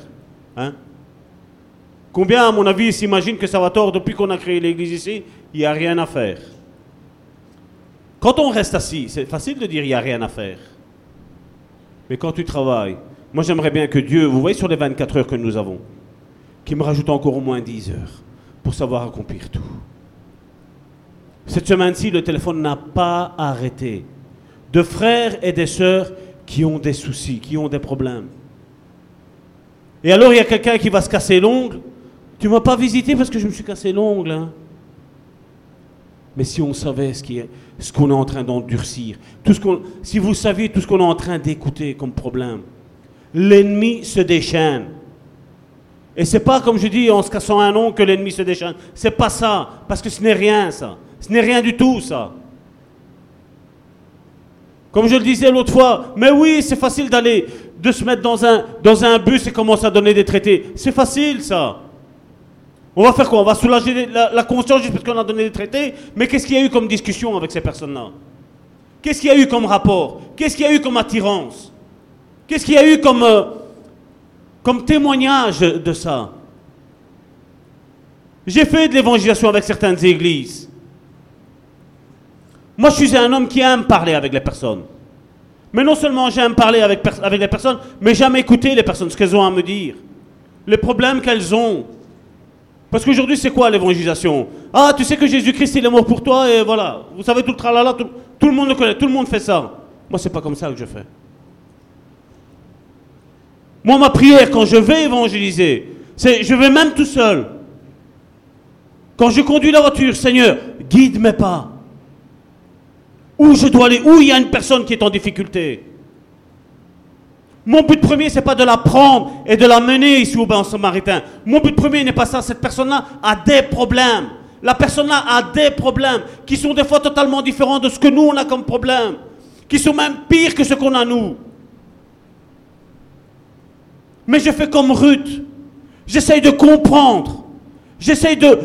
Hein? Combien, à mon avis, s'imaginent que ça va tort depuis qu'on a créé l'église ici Il n'y a rien à faire. Quand on reste assis, c'est facile de dire il n'y a rien à faire. Mais quand tu travailles, moi j'aimerais bien que Dieu, vous voyez sur les 24 heures que nous avons, qu'il me rajoute encore au moins 10 heures pour savoir accomplir tout. Cette semaine-ci, le téléphone n'a pas arrêté. De frères et des sœurs qui ont des soucis, qui ont des problèmes. Et alors il y a quelqu'un qui va se casser l'ongle. Tu m'as pas visité parce que je me suis cassé l'ongle. hein. Mais si on savait ce qu'on est en train d'endurcir, tout ce qu'on, si vous saviez tout ce qu'on est en train d'écouter comme problème, l'ennemi se déchaîne. Et c'est pas comme je dis en se cassant un ongle que l'ennemi se déchaîne. C'est pas ça, parce que ce n'est rien ça. Ce n'est rien du tout ça. Comme je le disais l'autre fois, mais oui, c'est facile d'aller, de se mettre dans un, dans un bus et commencer à donner des traités. C'est facile ça. On va faire quoi? On va soulager la, conscience juste parce qu'on a donné des traités? Mais qu'est-ce qu'il y a eu comme discussion avec ces personnes-là? Qu'est-ce qu'il y a eu comme rapport? Qu'est-ce qu'il y a eu comme attirance? Qu'est-ce qu'il y a eu comme, euh, comme témoignage de ça? J'ai fait de l'évangélisation avec certaines églises. Moi, je suis un homme qui aime parler avec les personnes. Mais non seulement j'aime parler avec, les personnes, mais j'aime écouter les personnes, ce qu'elles ont à me dire. Les problèmes qu'elles ont. Parce qu'aujourd'hui, c'est quoi l'évangélisation? Ah, tu sais que Jésus-Christ, il est mort pour toi, et voilà. Vous savez tout le tralala, tout, tout le monde le connaît, tout le monde fait ça. Moi, c'est pas comme ça que je fais. Moi, ma prière, quand je vais évangéliser, c'est je vais même tout seul. Quand je conduis la voiture, Seigneur, guide mes pas. Où je dois aller Où il y a une personne qui est en difficulté Mon but premier, c'est pas de la prendre et de la mener ici au bain samaritain. Mon but premier n'est pas ça. Cette personne-là a des problèmes. La personne-là a des problèmes qui sont des fois totalement différents de ce que nous, on a comme problème. Qui sont même pires que ce qu'on a nous. Mais je fais comme Ruth. J'essaye de comprendre. J'essaye de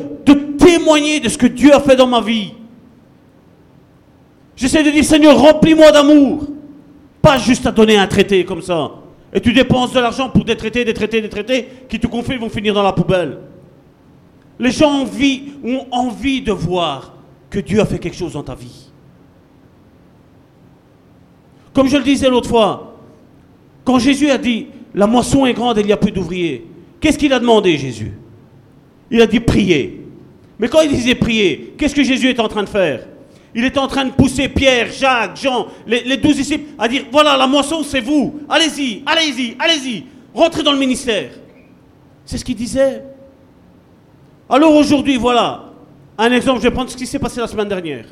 témoigner de ce que Dieu a fait dans ma vie. J'essaie de dire, Seigneur, remplis-moi d'amour. Pas juste à donner un traité comme ça. Et tu dépenses de l'argent pour des traités, des traités, des traités qui te confient vont finir dans la poubelle. Les gens ont envie, de voir que Dieu a fait quelque chose dans ta vie. Comme je le disais l'autre fois, quand Jésus a dit, la moisson est grande et il n'y a plus d'ouvriers, qu'est-ce qu'il a demandé Jésus? Il a dit prier. Mais quand il disait prier, qu'est-ce que Jésus est en train de faire? Il est en train de pousser Pierre, Jacques, Jean, les, douze disciples, à dire, voilà, la moisson, c'est vous. Allez-y, allez-y, allez-y. Rentrez dans le ministère. C'est ce qu'il disait. Alors aujourd'hui, voilà, un exemple, je vais prendre ce qui s'est passé la semaine dernière.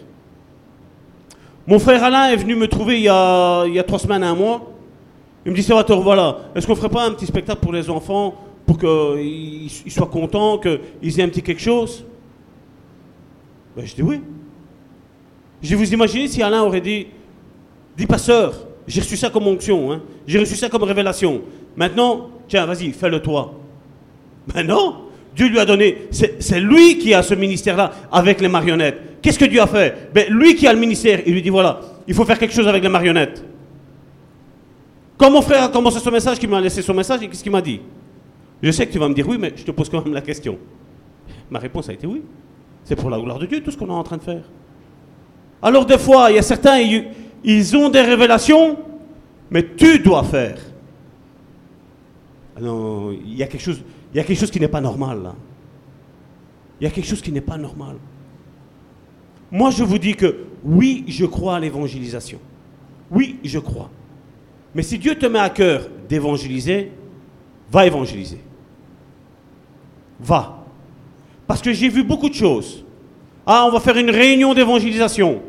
Mon frère Alain est venu me trouver il y a, il y a trois semaines, un mois. Il me dit, Salvatore, voilà, est-ce qu'on ne ferait pas un petit spectacle pour les enfants, pour qu'ils soient contents, qu'ils aient un petit quelque chose? Ben, Je dis oui. Je vous imaginer si Alain aurait dit, dis pasteur, j'ai reçu ça comme onction, hein. j'ai reçu ça comme révélation. Maintenant, tiens, vas-y, fais-le toi. Ben non, Dieu lui a donné, c'est lui qui a ce ministère-là avec les marionnettes. Qu'est-ce que Dieu a fait? Ben, Lui qui a le ministère, il lui dit, voilà, il faut faire quelque chose avec les marionnettes. Quand mon frère a commencé son message, qu'il m'a laissé son message, qu'est-ce qu'il m'a dit? Je sais que tu vas me dire oui, mais je te pose quand même la question. Ma réponse a été oui. C'est pour la gloire de Dieu tout ce qu'on est en train de faire. Alors des fois, il y a certains, ils ont des révélations, mais tu dois faire. Non, il y a quelque chose, il y a quelque chose qui n'est pas normal là. Il y a quelque chose qui n'est pas normal. Moi, je vous dis que oui, je crois à l'évangélisation. Oui, je crois. Mais si Dieu te met à cœur d'évangéliser, va évangéliser. Va. Parce que j'ai vu beaucoup de choses. Ah, on va faire une réunion d'évangélisation.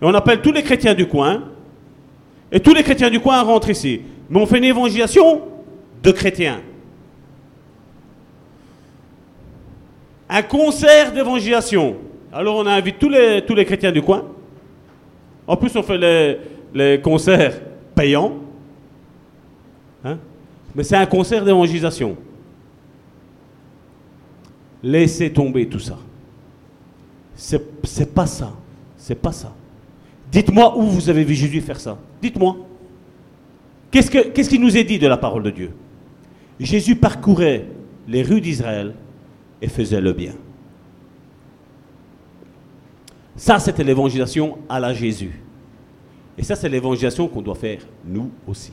Et on appelle tous les chrétiens du coin. Et tous les chrétiens du coin rentrent ici. Mais on fait une évangélisation de chrétiens. Un concert d'évangélisation. Alors on invite tous les, chrétiens du coin. En plus, on fait les, les concerts payants. Hein? Mais c'est un concert d'évangélisation. Laissez tomber tout ça. C'est pas ça. C'est pas ça. Dites-moi où vous avez vu Jésus faire ça. Dites-moi. Qu'est-ce qui nous est dit de la parole de Dieu? Jésus parcourait les rues d'Israël et faisait le bien. Ça, c'était l'évangélisation à la Jésus. Et ça, c'est l'évangélisation qu'on doit faire nous aussi.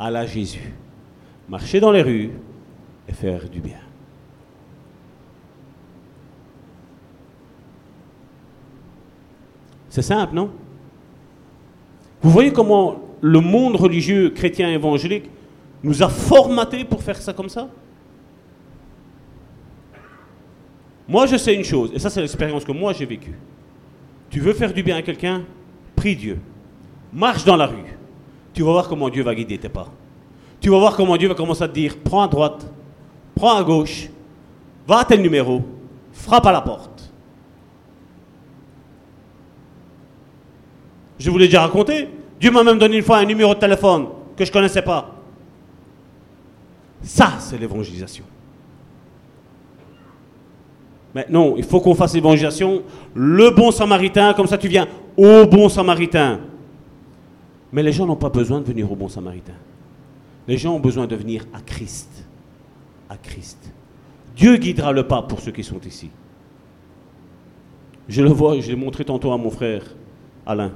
À la Jésus. Marcher dans les rues et faire du bien. C'est simple, non? Vous voyez comment le monde religieux chrétien évangélique nous a formatés pour faire ça comme ça? Moi, je sais une chose, et ça, c'est l'expérience que moi j'ai vécue. Tu veux faire du bien à quelqu'un? Prie Dieu. Marche dans la rue. Tu vas voir comment Dieu va guider tes pas. Tu vas voir comment Dieu va commencer à te dire prends à droite, prends à gauche, va à tel numéro, frappe à la porte. Je vous l'ai déjà raconté. Dieu m'a même donné une fois un numéro de téléphone que je ne connaissais pas. Ça, c'est l'évangélisation. Mais non, il faut qu'on fasse l'évangélisation. Le bon samaritain, comme ça tu viens au bon samaritain. Mais les gens n'ont pas besoin de venir au bon samaritain. Les gens ont besoin de venir à Christ. À Christ. Dieu guidera le pas pour ceux qui sont ici. Je le vois, je l'ai montré tantôt à mon frère Alain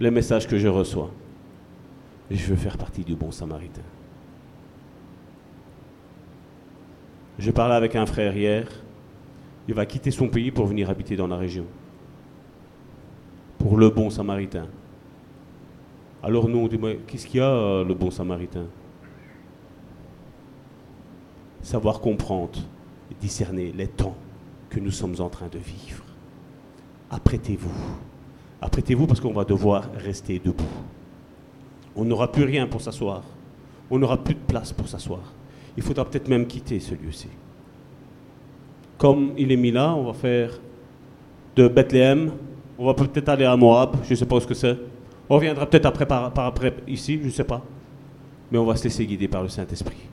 les messages que je reçois. Je veux faire partie du bon samaritain. Je parlais avec un frère hier. Il va quitter son pays pour venir habiter dans la région. Pour le bon samaritain. Alors nous, on dit, qu'est-ce qu'il y a, euh, le bon samaritain? Savoir comprendre et discerner les temps que nous sommes en train de vivre. Apprêtez-vous Apprêtez-vous parce qu'on va devoir rester debout. On n'aura plus rien pour s'asseoir. On n'aura plus de place pour s'asseoir. Il faudra peut-être même quitter ce lieu-ci. Comme il est mis là, on va faire de Bethléem, on va peut-être aller à Moab, je ne sais pas ce que c'est. On reviendra peut-être après, par, après ici, je ne sais pas. Mais on va se laisser guider par le Saint-Esprit.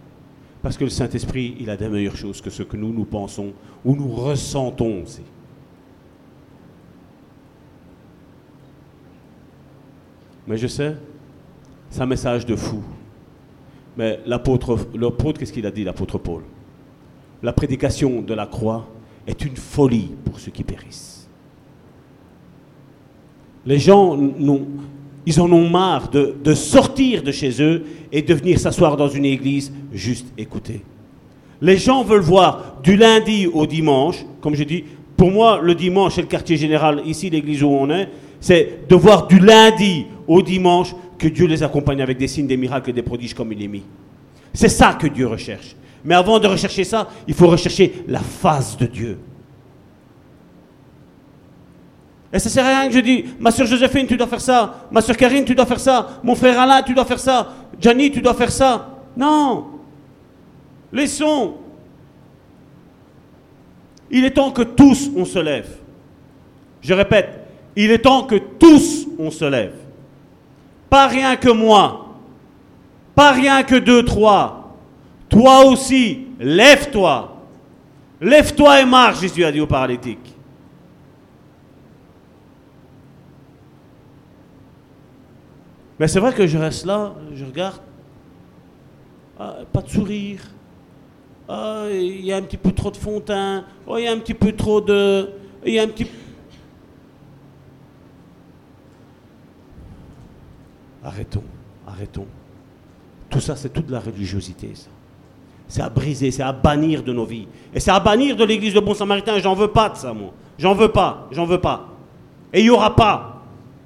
Parce que le Saint-Esprit, il a des meilleures choses que ce que nous, nous pensons ou nous ressentons aussi. Mais je sais, c'est un message de fou. Mais l'apôtre, l'apôtre qu'est-ce qu'il a dit, l'apôtre Paul? La prédication de la croix est une folie pour ceux qui périssent. Les gens, ils en ont marre de, de sortir de chez eux et de venir s'asseoir dans une église juste écouter. Les gens veulent voir du lundi au dimanche, comme je dis, pour moi, le dimanche, c'est le quartier général, ici, l'église où on est, c'est de voir du lundi au dimanche que Dieu les accompagne avec des signes, des miracles des prodiges comme il est mis. C'est ça que Dieu recherche. Mais avant de rechercher ça, il faut rechercher la face de Dieu. Et ça sert à rien que je dis, ma soeur Joséphine, tu dois faire ça. Ma soeur Karine, tu dois faire ça. Mon frère Alain, tu dois faire ça. Gianni, tu dois faire ça. Non. Laissons. Il est temps que tous on se lève. Je répète, il est temps que tous on se lève. Rien que moi. Pas rien que deux, trois. Toi aussi, lève-toi. Lève-toi et marche, Jésus a dit au paralytique. Mais c'est vrai que je reste là, je regarde. Ah, pas de sourire. Ah, il y a un petit peu trop de teint. Oh, il y a un petit peu trop de. Il y a un petit Arrêtons, arrêtons. Tout ça, c'est toute la religiosité, ça. C'est à briser, c'est à bannir de nos vies. Et c'est à bannir de l'église de Bon Samaritain. J'en veux pas de ça, moi. J'en veux pas, j'en veux pas. Et il n'y aura pas.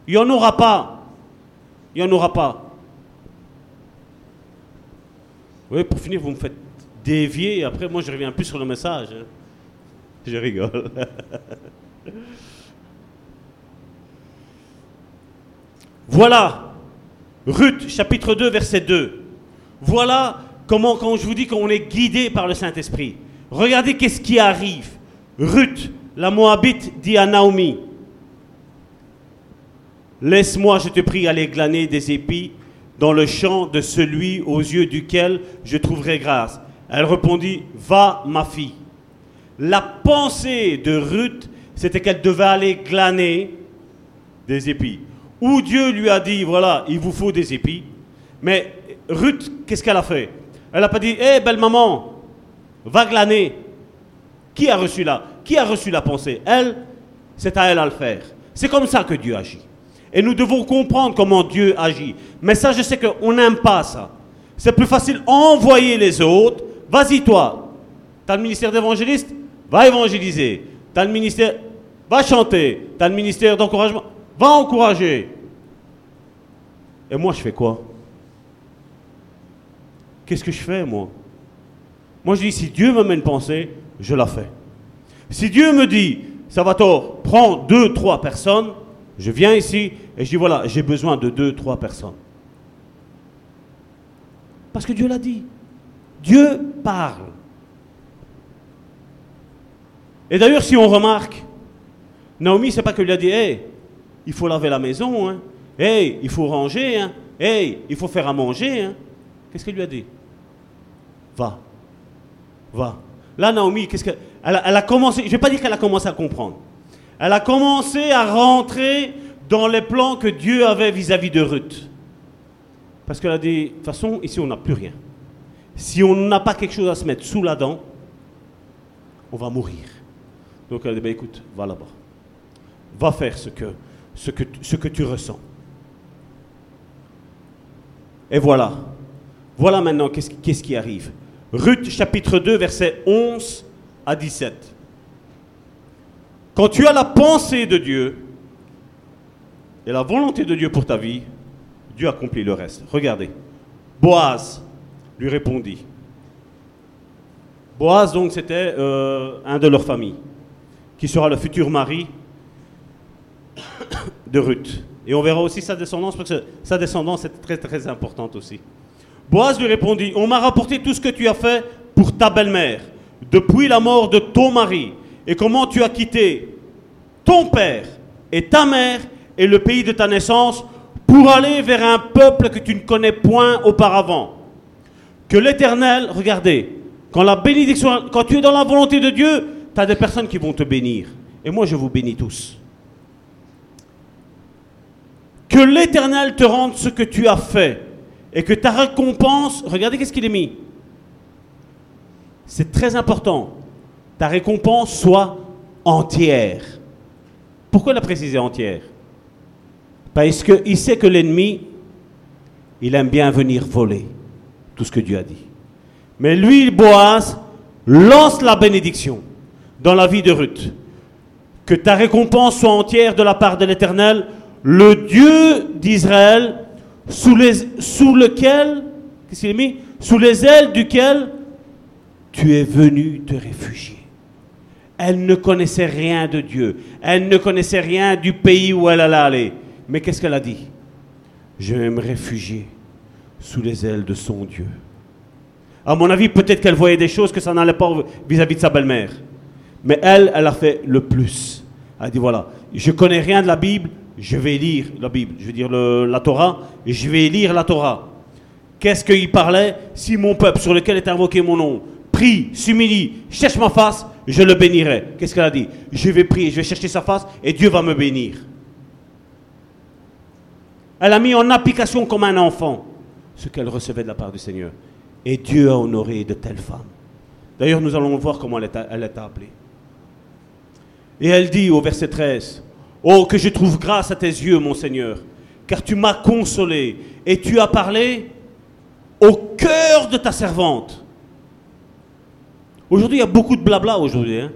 Il n'y en aura pas. Il n'y en aura pas. Oui, pour finir, vous me faites dévier. Après, moi, je reviens plus sur le message. Hein. Je rigole. voilà Ruth, chapitre 2, verset 2. Voilà comment, quand je vous dis qu'on est guidé par le Saint-Esprit. Regardez qu'est-ce qui arrive. Ruth, la Moabite, dit à Naomi, Laisse-moi, je te prie, aller glaner des épis dans le champ de celui aux yeux duquel je trouverai grâce. Elle répondit, Va, ma fille. La pensée de Ruth, c'était qu'elle devait aller glaner des épis où Dieu lui a dit, voilà, il vous faut des épis. Mais Ruth, qu'est-ce qu'elle a fait? Elle n'a pas dit, hé, belle maman, va glaner. Qui a reçu la, qui a reçu la pensée? Elle, c'est à elle à le faire. C'est comme ça que Dieu agit. Et nous devons comprendre comment Dieu agit. Mais ça, je sais qu'on n'aime pas ça. C'est plus facile envoyer les autres. Vas-y toi. Tu as le ministère d'évangéliste? Va évangéliser. Tu as le ministère... Va chanter. Tu as le ministère d'encouragement? Va encourager. Et moi, je fais quoi? Qu'est-ce que je fais, moi? Moi, je dis, si Dieu me met une pensée, je la fais. Si Dieu me dit, Salvatore, prends deux, trois personnes, je viens ici et je dis, voilà, j'ai besoin de deux, trois personnes. Parce que Dieu l'a dit. Dieu parle. Et d'ailleurs, si on remarque, Naomi, c'est pas que lui a dit, hé, il faut laver la maison, hein. Hey, il faut ranger, hein. Hey, il faut faire à manger, hein. Qu'est-ce qu'elle lui a dit? Va. Va. Là, Naomi, qu'est-ce qu'elle elle, a commencé, je ne vais pas dire qu'elle a commencé à comprendre. Elle a commencé à rentrer dans les plans que Dieu avait vis-à-vis de Ruth. Parce qu'elle a dit, de toute façon, ici, on n'a plus rien. Si on n'a pas quelque chose à se mettre sous la dent, on va mourir. Donc elle a dit, ben, écoute, va là-bas. Va faire ce que ce que, tu ressens. Et voilà. Voilà maintenant qu'est-ce, qui arrive. Ruth chapitre 2 verset 11 à 17. Quand tu as la pensée de Dieu et la volonté de Dieu pour ta vie, Dieu accomplit le reste. Regardez. Boaz lui répondit. Boaz, donc, c'était euh, un de leur famille, qui sera le futur mari de Ruth. Et on verra aussi sa descendance, parce que sa descendance est très très importante aussi. Boaz lui répondit, on m'a rapporté tout ce que tu as fait pour ta belle-mère, depuis la mort de ton mari, et comment tu as quitté ton père et ta mère et le pays de ta naissance pour aller vers un peuple que tu ne connais point auparavant. Que l'Éternel, regardez, quand la bénédiction, quand tu es dans la volonté de Dieu, tu as des personnes qui vont te bénir. Et moi, je vous bénis tous. Que l'Éternel te rende ce que tu as fait et que ta récompense, regardez qu'est-ce qu'il est mis. C'est très important. Ta récompense soit entière. Pourquoi la préciser entière? Parce qu'il sait que l'ennemi, il aime bien venir voler tout ce que Dieu a dit. Mais lui, Boaz, lance la bénédiction dans la vie de Ruth. Que ta récompense soit entière de la part de l'Éternel, le Dieu d'Israël, sous, les, sous lequel, qu'est-ce qu'il mis? Sous les ailes duquel tu es venu te réfugier. Elle ne connaissait rien de Dieu. Elle ne connaissait rien du pays où elle allait aller. Mais qu'est-ce qu'elle a dit? Je vais me réfugier sous les ailes de son Dieu. À mon avis, peut-être qu'elle voyait des choses que ça n'allait pas vis-à-vis de sa belle-mère. Mais elle, elle a fait le plus. Elle a dit voilà, je connais rien de la Bible, je vais lire la Bible, je veux dire la Torah, je vais lire la Torah. Qu'est-ce qu'il parlait? Si mon peuple sur lequel est invoqué mon nom prie, s'humilie, cherche ma face, je le bénirai. Qu'est-ce qu'elle a dit? Je vais prier, je vais chercher sa face et Dieu va me bénir. Elle a mis en application comme un enfant ce qu'elle recevait de la part du Seigneur. Et Dieu a honoré de telles femmes. D'ailleurs, nous allons voir comment elle est, elle est appelée. Et elle dit au verset 13, Oh, que je trouve grâce à tes yeux, mon Seigneur, car tu m'as consolé et tu as parlé au cœur de ta servante. Aujourd'hui, il y a beaucoup de blabla aujourd'hui. Hein.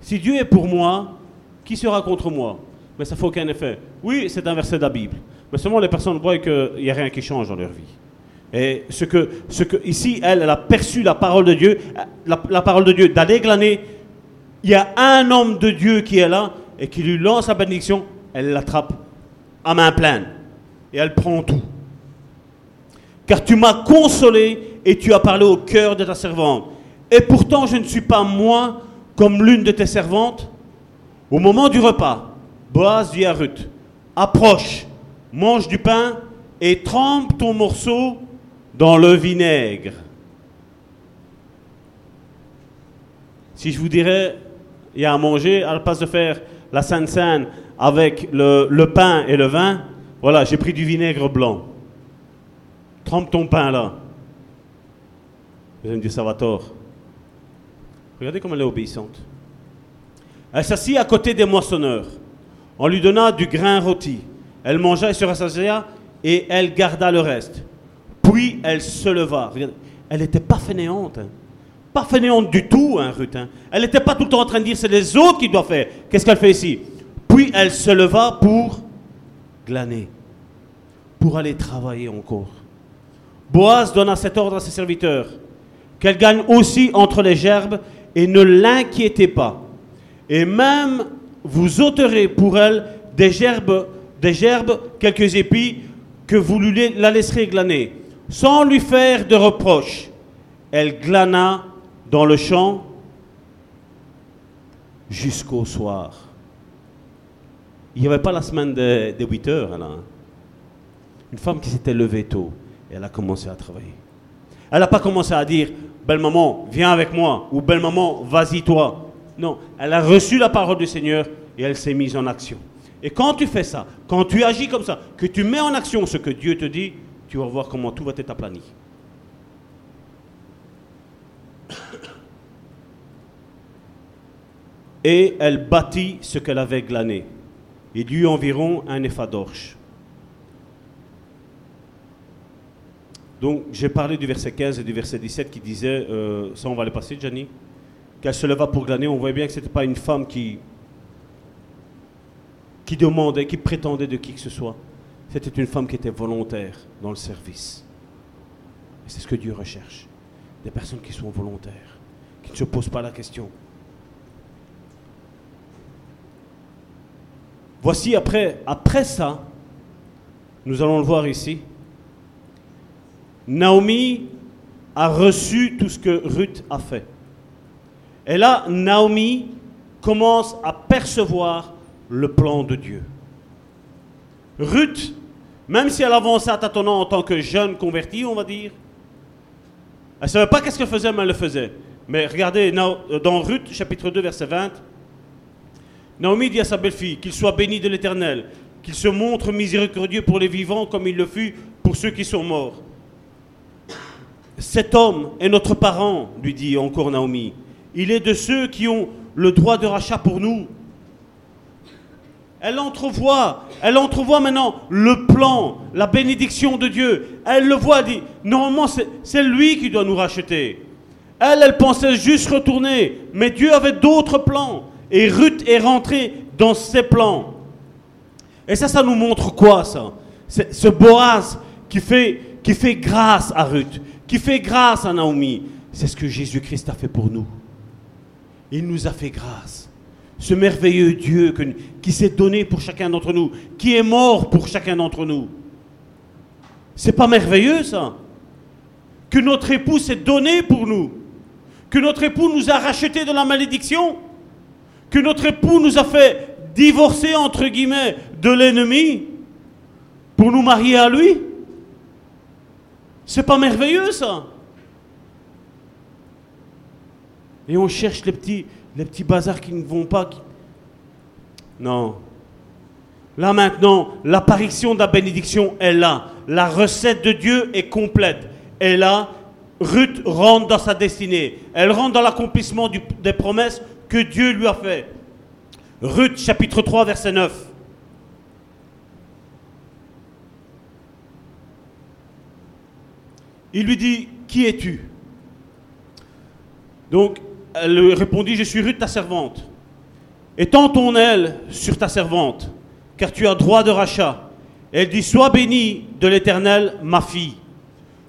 Si Dieu est pour moi, qui sera contre moi? Mais ça ne fait aucun effet. Oui, c'est un verset de la Bible. Mais seulement les personnes voient qu'il n'y a rien qui change dans leur vie. Et ce que, ce que ici, elle, a perçu la parole de Dieu, la, la parole de Dieu d'aller glaner. Il y a un homme de Dieu qui est là et qui lui lance la bénédiction. Elle l'attrape à main pleine. Et elle prend tout. Car tu m'as consolé et tu as parlé au cœur de ta servante. Et pourtant, je ne suis pas moi comme l'une de tes servantes. Au moment du repas, Boaz dit à approche, mange du pain et trempe ton morceau dans le vinaigre. Si je vous dirais, il y a à manger, à la place de faire la Sainte Seine avec le, pain et le vin, voilà, j'ai pris du vinaigre blanc. Trempe ton pain là. Vous allez me dire, ça. Regardez comme elle est obéissante. Elle s'assit à côté des moissonneurs. On lui donna du grain rôti. Elle mangea et se rassasia et elle garda le reste. Puis elle se leva. Elle n'était pas fainéante. Hein. Pas fainéante du tout, hein, Ruth. Hein. Elle n'était pas tout le temps en train de dire c'est les autres qui doivent faire. Qu'est-ce qu'elle fait ici? Puis elle se leva pour glaner, pour aller travailler encore. Boaz donna cet ordre à ses serviteurs qu'elle gagne aussi entre les gerbes et ne l'inquiétez pas. Et même vous ôterez pour elle des gerbes, des gerbes, quelques épis, que vous la laisserez glaner, sans lui faire de reproches. Elle glana dans le champ jusqu'au soir. Il n'y avait pas la semaine de, 8 heures là. Une femme qui s'était levée tôt et elle a commencé à travailler. Elle n'a pas commencé à dire belle maman, viens avec moi, ou belle maman, vas-y toi. Non, elle a reçu la parole du Seigneur et elle s'est mise en action. Et quand tu fais ça, quand tu agis comme ça, que tu mets en action ce que Dieu te dit, tu vas voir comment tout va être aplani. Et elle bâtit ce qu'elle avait glané. Il y eut environ un épha d'orge. Donc j'ai parlé du verset 15 et du verset 17 qui disait, euh, ça on va le passer, Jenny, qu'elle se leva pour glaner. On voyait bien que ce n'était pas une femme qui, qui demandait, qui prétendait de qui que ce soit. C'était une femme qui était volontaire dans le service. C'est ce que Dieu recherche. Des personnes qui sont volontaires, qui ne se posent pas la question. Voici après, ça, nous allons le voir ici, Naomi a reçu tout ce que Ruth a fait. Et là, Naomi commence à percevoir le plan de Dieu. Ruth, même si elle avançait à tâtonnant en tant que jeune convertie, on va dire, elle ne savait pas qu'est-ce qu'elle faisait, mais elle le faisait. Mais regardez, dans Ruth, chapitre 2, verset 20, Naomi dit à sa belle-fille qu'il soit béni de l'Éternel, qu'il se montre miséricordieux pour les vivants comme il le fut pour ceux qui sont morts. Cet homme est notre parent, lui dit encore Naomi. Il est de ceux qui ont le droit de rachat pour nous. Elle entrevoit, elle entrevoit maintenant le plan, la bénédiction de Dieu. Elle le voit, dit, normalement c'est lui qui doit nous racheter. Elle, elle pensait juste retourner, mais Dieu avait d'autres plans. Et Ruth est rentrée dans ses plans. Et ça, ça nous montre quoi, ça? Ce Boaz qui fait, qui fait grâce à Ruth, qui fait grâce à Naomi. C'est ce que Jésus-Christ a fait pour nous. Il nous a fait grâce. Ce merveilleux Dieu qui s'est donné pour chacun d'entre nous, qui est mort pour chacun d'entre nous. C'est pas merveilleux ça? Que notre époux s'est donné pour nous. Que notre époux nous a racheté de la malédiction. Que notre époux nous a fait divorcer, entre guillemets, de l'ennemi pour nous marier à lui. C'est pas merveilleux ça Et on cherche les petits, les petits bazars qui ne vont pas. Non. Là maintenant, l'apparition de la bénédiction est là. La recette de Dieu est complète. Et là, Ruth rentre dans sa destinée. Elle rentre dans l'accomplissement des promesses Dieu lui a fait. Ruth chapitre 3 verset 9. Il lui dit, qui es-tu? Donc, elle lui répondit, je suis Ruth, ta servante. Étends ton aile sur ta servante, car tu as droit de rachat. Elle dit, sois bénie de l'Éternel, ma fille.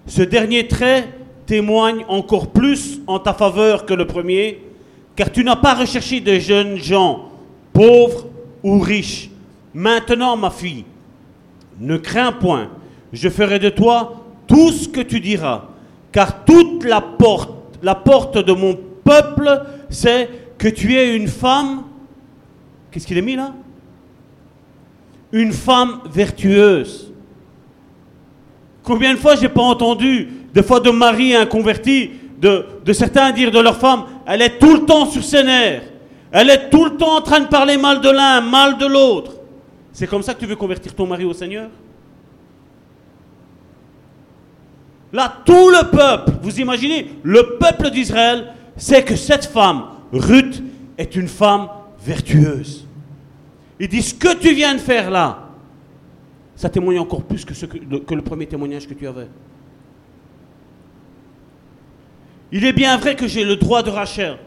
Ce dernier trait témoigne encore plus en ta faveur que le premier, car tu n'as pas recherché de jeunes gens, pauvres ou riches. Maintenant, ma fille, ne crains point, je ferai de toi tout ce que tu diras, car toute la porte, la porte de mon peuple, c'est que tu es une femme. Qu'est-ce qu'il est mis là? Une femme vertueuse. Combien de fois j'ai pas entendu, des fois de maris inconvertis, de, de certains dire de leur femme, elle est tout le temps sur ses nerfs. Elle est tout le temps en train de parler mal de l'un, mal de l'autre. C'est comme ça que tu veux convertir ton mari au Seigneur? Là, tout le peuple, vous imaginez, le peuple d'Israël c'est que cette femme, Ruth, est une femme vertueuse. Il dit, ce que tu viens de faire là, ça témoigne encore plus que, que, le, premier témoignage que tu avais. Il est bien vrai que j'ai le droit de Rachel,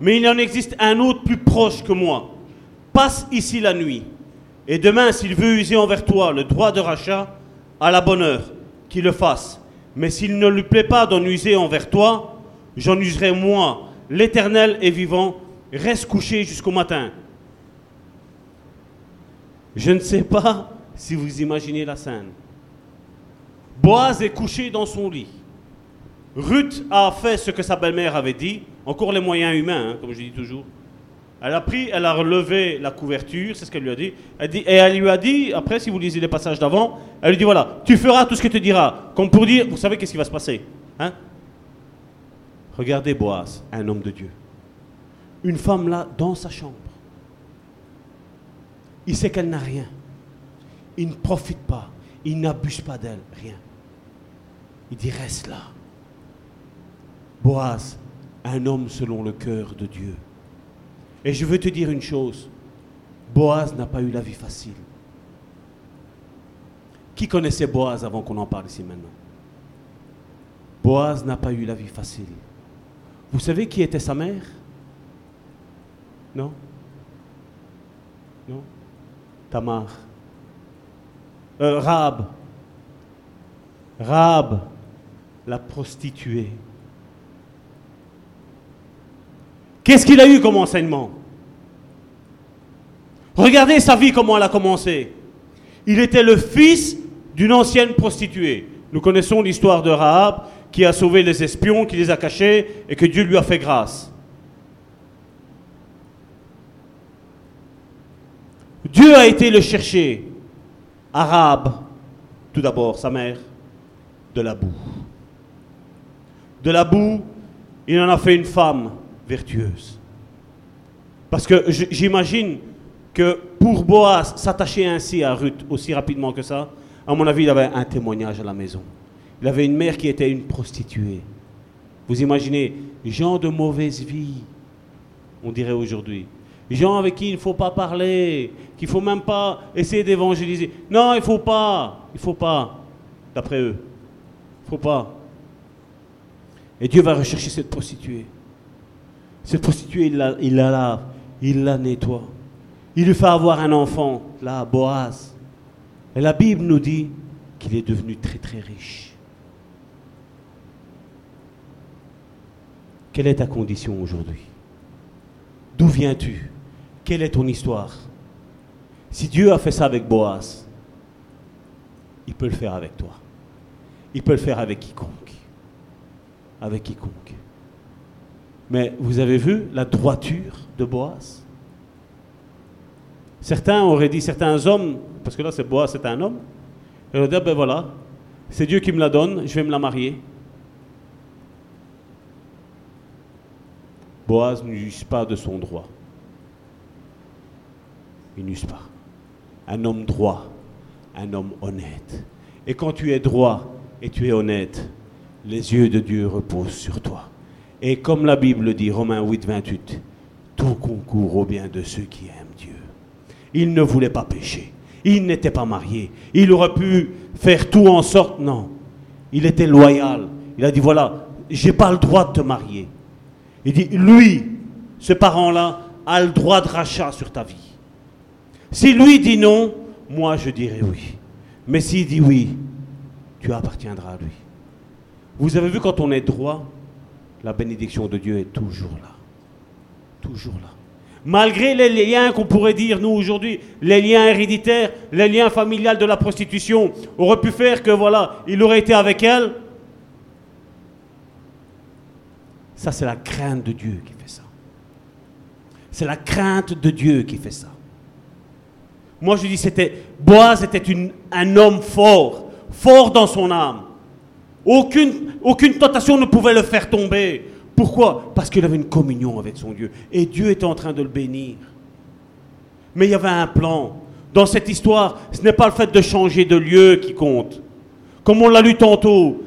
mais il en existe un autre plus proche que moi. Passe ici la nuit, et demain, s'il veut user envers toi le droit de rachat, à la bonne heure, qu'il le fasse. Mais s'il ne lui plaît pas d'en user envers toi, j'en userai moi. L'Éternel est vivant, reste couché jusqu'au matin. Je ne sais pas si vous imaginez la scène. Boaz est couché dans son lit. Ruth a fait ce que sa belle-mère avait dit, encore les moyens humains, hein, comme je dis toujours. Elle a pris, elle a relevé la couverture, c'est ce qu'elle lui a dit. Elle. Et elle lui a dit, après, si vous lisez les passages d'avant, elle lui dit voilà, tu feras tout ce que te dira. Comme pour dire, vous savez qu'est-ce qui va se passer hein? Regardez Boaz, un homme de Dieu. Une femme là, dans sa chambre. Il sait qu'elle n'a rien. Il ne profite pas. Il n'abuse pas d'elle. Rien. Il dit reste là. Boaz, un homme selon le cœur de Dieu. Et je veux te dire une chose. Boaz n'a pas eu la vie facile. Qui connaissait Boaz avant qu'on en parle ici maintenant? Boaz n'a pas eu la vie facile. Vous savez qui était sa mère? Non? Non? Tamar. Euh, Rab. Rab, la prostituée. Qu'est-ce qu'il a eu comme enseignement? Regardez sa vie, comment elle a commencé. Il était le fils d'une ancienne prostituée. Nous connaissons l'histoire de Rahab, qui a sauvé les espions, qui les a cachés, et que Dieu lui a fait grâce. Dieu a été le chercher. Arabe, tout d'abord, sa mère, de la boue. De la boue, il en a fait une femme vertueuse. Parce que j'imagine que pour Boaz s'attacher ainsi à Ruth aussi rapidement que ça, à mon avis, il avait un témoignage à la maison. Il avait une mère qui était une prostituée. Vous imaginez, gens de mauvaise vie, on dirait aujourd'hui. Gens avec qui il ne faut pas parler, qu'il ne faut même pas essayer d'évangéliser. Non, il ne faut pas. Il ne faut pas, d'après eux. Il ne faut pas. Et Dieu va rechercher cette prostituée. Cette prostituée, il la, lave, il la nettoie. Il lui fait avoir un enfant, là, Boaz. Et la Bible nous dit qu'il est devenu très très riche. Quelle est ta condition aujourd'hui? D'où viens-tu? Quelle est ton histoire? Si Dieu a fait ça avec Boaz, il peut le faire avec toi. Il peut le faire avec quiconque. Avec quiconque. Mais vous avez vu la droiture de Boaz? Certains auraient dit, certains hommes, parce que là c'est Boaz, c'est un homme, ils auraient dit, ben voilà, c'est Dieu qui me la donne, je vais me la marier. Boaz n'use pas de son droit il n'use pas. Un homme droit, un homme honnête. Et quand tu es droit et tu es honnête, les yeux de Dieu reposent sur toi. Et comme la Bible dit, Romains 8, 28, tout concourt au bien de ceux qui aiment Dieu. Il ne voulait pas pécher. Il n'était pas marié. Il aurait pu faire tout en sorte. Non. Il était loyal. Il a dit voilà, j'ai pas le droit de te marier. Il dit lui, ce parent-là, a le droit de rachat sur ta vie. Si lui dit non, moi je dirai oui. Mais s'il dit oui, tu appartiendras à lui. Vous avez vu quand on est droit, la bénédiction de Dieu est toujours là. Toujours là. Malgré les liens qu'on pourrait dire, nous, aujourd'hui, les liens héréditaires, les liens familiales de la prostitution, auraient pu faire que, voilà, il aurait été avec elle. Ça, c'est la crainte de Dieu qui fait ça. C'est la crainte de Dieu qui fait ça. Moi, je dis, c'était Boaz était un homme fort, fort dans son âme. Aucune, tentation ne pouvait le faire tomber. Pourquoi? Parce qu'il avait une communion avec son Dieu. Et Dieu était en train de le bénir. Mais il y avait un plan. Dans cette histoire, ce n'est pas le fait de changer de lieu qui compte. Comme on l'a lu tantôt,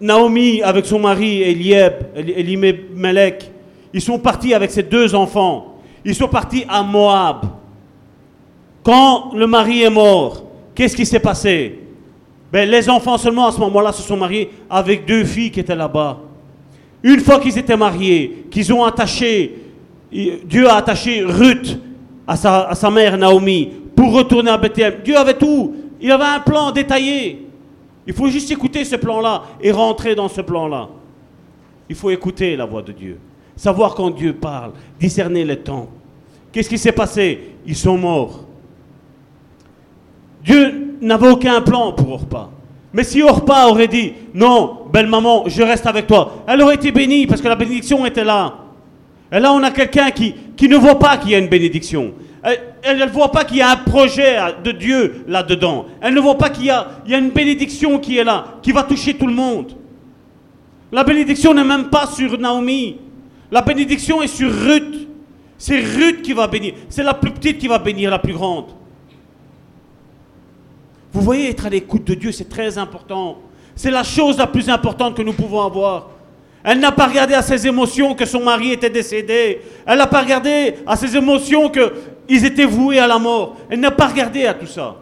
Naomi avec son mari Eliab, Elimelech, ils sont partis avec ses deux enfants. Ils sont partis à Moab. Quand le mari est mort, qu'est-ce qui s'est passé? Ben, Les enfants seulement à ce moment-là se sont mariés avec deux filles qui étaient là-bas. Une fois qu'ils étaient mariés, qu'ils ont attaché, Dieu a attaché Ruth à sa, mère Naomi pour retourner à Bethléem. Dieu avait tout. Il avait un plan détaillé. Il faut juste écouter ce plan-là et rentrer dans ce plan-là. Il faut écouter la voix de Dieu. Savoir quand Dieu parle, discerner les temps. Qu'est-ce qui s'est passé? Ils sont morts. Dieu n'avait aucun plan pour Orpa. Mais si Orpa aurait dit Non, belle maman, je reste avec toi, elle aurait été bénie parce que la bénédiction était là. Et là, on a quelqu'un qui, qui ne voit pas qu'il y a une bénédiction. Elle ne voit pas qu'il y a un projet de Dieu là-dedans. Elle ne voit pas qu'il y, y a une bénédiction qui est là, qui va toucher tout le monde. La bénédiction n'est même pas sur Naomi. La bénédiction est sur Ruth. C'est Ruth qui va bénir. C'est la plus petite qui va bénir la plus grande. Vous voyez, être à l'écoute de Dieu, c'est très important. C'est la chose la plus importante que nous pouvons avoir. Elle n'a pas regardé à ses émotions que son mari était décédé. Elle n'a pas regardé à ses émotions qu'ils étaient voués à la mort. Elle n'a pas regardé à tout ça.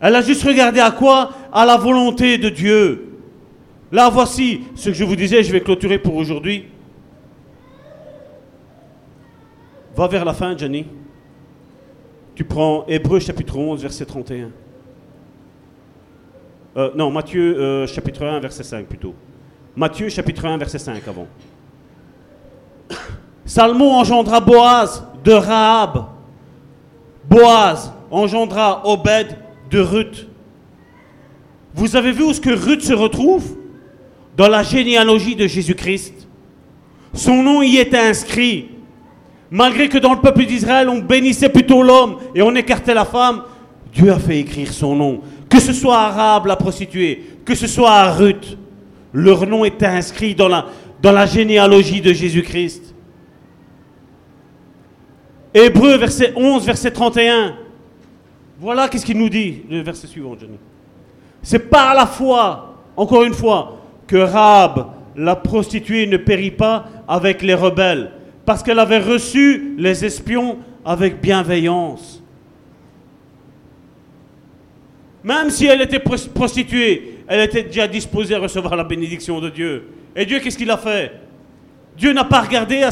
Elle a juste regardé à quoi? À la volonté de Dieu. Là, voici ce que je vous disais, je vais clôturer pour aujourd'hui. Va vers la fin, Jenny. Tu prends Hébreu chapitre 11, verset 31. Euh, non, Matthieu euh, chapitre 1, verset 5 plutôt. Matthieu chapitre 1, verset 5 avant. Salmon engendra Boaz de Rahab. Boaz engendra Obed de Ruth. Vous avez vu où est-ce que Ruth se retrouve? Dans la généalogie de Jésus-Christ. Son nom y était inscrit. Malgré que dans le peuple d'Israël, on bénissait plutôt l'homme et on écartait la femme, Dieu a fait écrire son nom. Que ce soit Rahab, la prostituée, que ce soit à Ruth, leur nom était inscrit dans la, généalogie de Jésus-Christ. Hébreu, verset 11, verset 31. Voilà qu'est-ce qu'il nous dit, le verset suivant. C'est par la foi, encore une fois, que Rahab, la prostituée, ne périt pas avec les rebelles, parce qu'elle avait reçu les espions avec bienveillance. Même si elle était prostituée, elle était déjà disposée à recevoir la bénédiction de Dieu. Et Dieu, qu'est-ce qu'il a fait? Dieu n'a pas regardé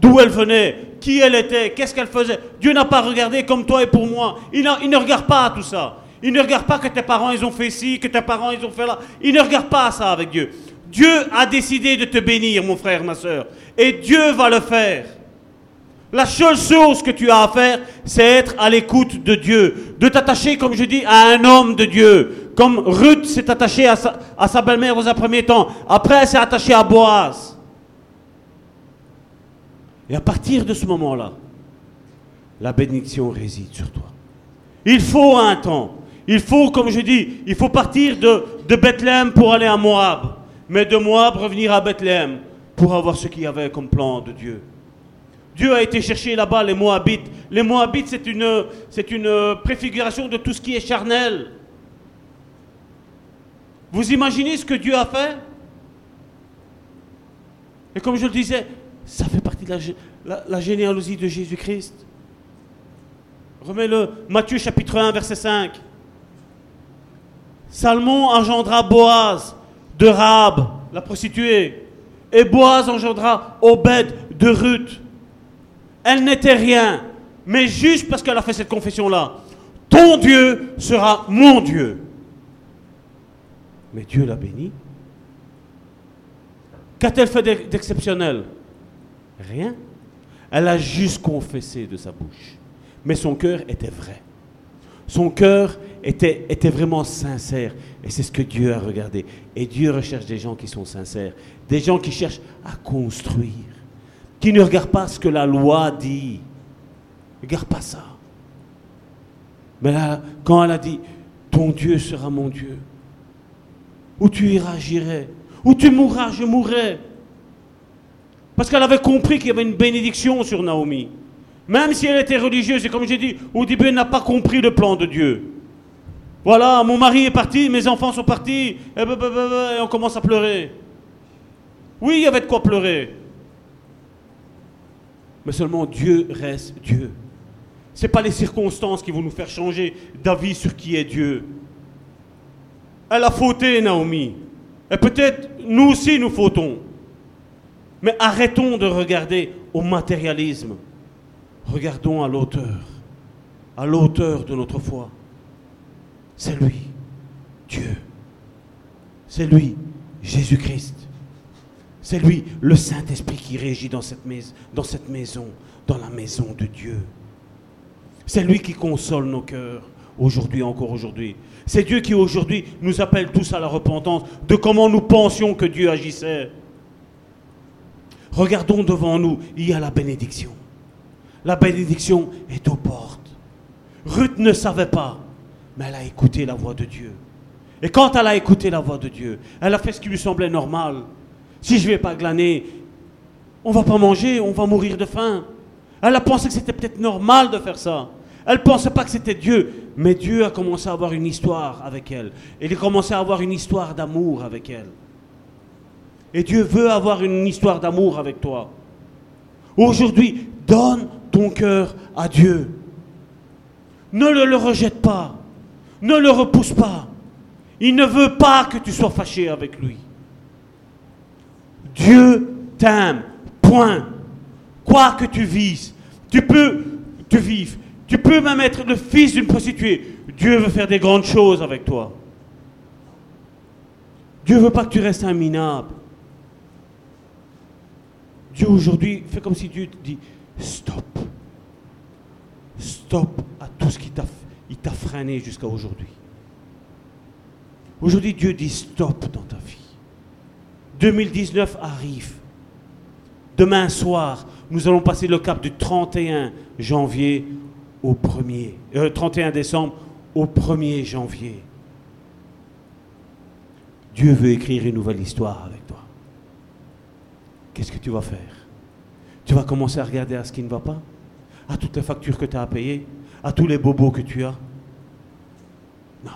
d'où elle venait, qui elle était, qu'est-ce qu'elle faisait. Dieu n'a pas regardé comme toi et pour moi. Il, ne regarde pas tout ça. Il ne regarde pas que tes parents ils ont fait ci, que tes parents ils ont fait là. Il ne regarde pas ça avec Dieu. Dieu a décidé de te bénir, mon frère, ma soeur. Et Dieu va le faire. La seule chose que tu as à faire, c'est être à l'écoute de Dieu. De t'attacher, comme je dis, à un homme de Dieu. Comme Ruth s'est attachée à sa, belle-mère dans un premier temps. Après, elle s'est attachée à Boaz. Et à partir de ce moment-là, la bénédiction réside sur toi. Il faut un temps. Il faut, comme je dis, il faut partir de, de Bethléem pour aller à Moab. Mais de Moab revenir à Bethléem pour avoir ce qu'il y avait comme plan de Dieu. Dieu a été chercher là-bas les Moabites. Les Moabites, c'est une, c'est une préfiguration de tout ce qui est charnel. Vous imaginez ce que Dieu a fait? Et comme je le disais, ça fait partie de la, généalogie de Jésus-Christ. Remets-le, Matthieu chapitre 1, verset 5. Salmon engendra Boaz de Rahab, la prostituée, et Boaz engendra Obed de Ruth. Elle n'était rien, mais juste parce qu'elle a fait cette confession-là. Ton Dieu sera mon Dieu. Mais Dieu l'a béni. Qu'a-t-elle fait d'exceptionnel? Rien. Elle a juste confessé de sa bouche. Mais son cœur était vrai. Son cœur était, vraiment sincère. Et c'est ce que Dieu a regardé. Et Dieu recherche des gens qui sont sincères. Des gens qui cherchent à construire. Qui ne regardent pas ce que la loi dit. Regarde pas ça. Mais là, quand elle a dit, ton Dieu sera mon Dieu. Où tu iras, j'irai. Où tu mourras, je mourrai. Parce qu'elle avait compris qu'il y avait une bénédiction sur Naomi. Même si elle était religieuse, et comme j'ai dit, au début, elle n'a pas compris le plan de Dieu. Voilà, mon mari est parti, mes enfants sont partis, et, on commence à pleurer. Oui, il y avait de quoi pleurer. Mais seulement Dieu reste Dieu. Ce n'est pas les circonstances qui vont nous faire changer d'avis sur qui est Dieu. Elle a fauté, Naomi. Et peut-être nous aussi nous fautons. Mais arrêtons de regarder au matérialisme. Regardons à l'auteur, à l'auteur de notre foi. C'est lui, Dieu. C'est lui, Jésus-Christ. C'est lui, le Saint-Esprit qui régit dans cette, maison, dans la maison de Dieu. C'est lui qui console nos cœurs aujourd'hui, encore aujourd'hui. C'est Dieu qui aujourd'hui nous appelle tous à la repentance de comment nous pensions que Dieu agissait. Regardons devant nous, il y a la bénédiction. La bénédiction est aux portes. Ruth ne savait pas, mais elle a écouté la voix de Dieu. Et quand elle a écouté la voix de Dieu, elle a fait ce qui lui semblait normal. Si je ne vais pas glaner, on va pas manger, on va mourir de faim. Elle a pensé que c'était peut-être normal de faire ça. Elle ne pensait pas que c'était Dieu. Mais Dieu a commencé à avoir une histoire avec elle. Il a commencé à avoir une histoire d'amour avec elle. Et Dieu veut avoir une histoire d'amour avec toi. Aujourd'hui, donne ton cœur à Dieu. Ne le, rejette pas. Ne le repousse pas. Il ne veut pas que tu sois fâché avec lui. Dieu t'aime. Point. Quoi que tu vises, tu peux te vivre. Tu peux même être le fils d'une prostituée. Dieu veut faire des grandes choses avec toi. Dieu ne veut pas que tu restes un minable. Dieu aujourd'hui fait comme si Dieu te dit, stop, stop à tout ce qui t'a il t'a freiné jusqu'à aujourd'hui. Aujourd'hui, Dieu dit stop dans ta vie. 2019 arrive. Demain soir, nous allons passer le cap du 31 janvier au 1er, 31 euh, décembre au 1er janvier. Dieu veut écrire une nouvelle histoire avec toi. Qu'est-ce que tu vas faire? Tu vas commencer à regarder à ce qui ne va pas? À toutes les factures que tu as à payer? À tous les bobos que tu as Non.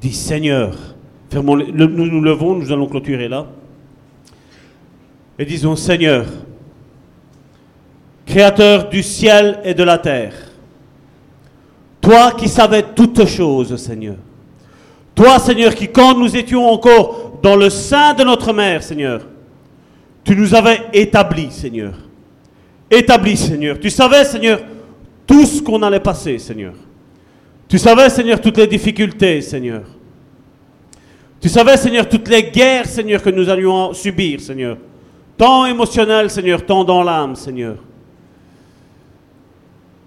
Dis Seigneur, fermons nous nous levons, nous allons clôturer là. Et disons Seigneur, Créateur du ciel et de la terre, toi qui savais toutes choses, Seigneur, toi, Seigneur, qui quand nous étions encore dans le sein de notre mère, Seigneur, tu nous avais établis, Seigneur. Établis, Seigneur. Tu savais, Seigneur, tout ce qu'on allait passer, Seigneur. Tu savais, Seigneur, toutes les difficultés, Seigneur. Tu savais, Seigneur, toutes les guerres, Seigneur, que nous allions subir, Seigneur. Tant émotionnel, Seigneur, tant dans l'âme, Seigneur.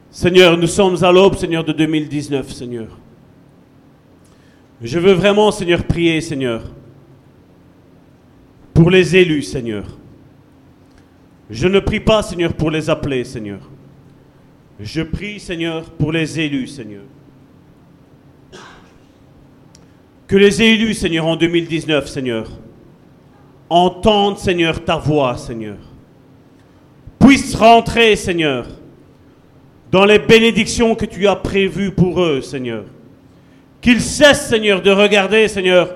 Seigneur, nous sommes à l'aube, Seigneur, de 2019, Seigneur. Je veux vraiment, Seigneur, prier, Seigneur, pour les élus, Seigneur. Je ne prie pas, Seigneur, pour les appeler, Seigneur. Je prie, Seigneur, pour les élus, Seigneur. Que les élus, Seigneur, en 2019, Seigneur, entendent, Seigneur, ta voix, Seigneur. Puissent rentrer, Seigneur, dans les bénédictions que tu as prévues pour eux, Seigneur. Qu'ils cessent, Seigneur, de regarder, Seigneur,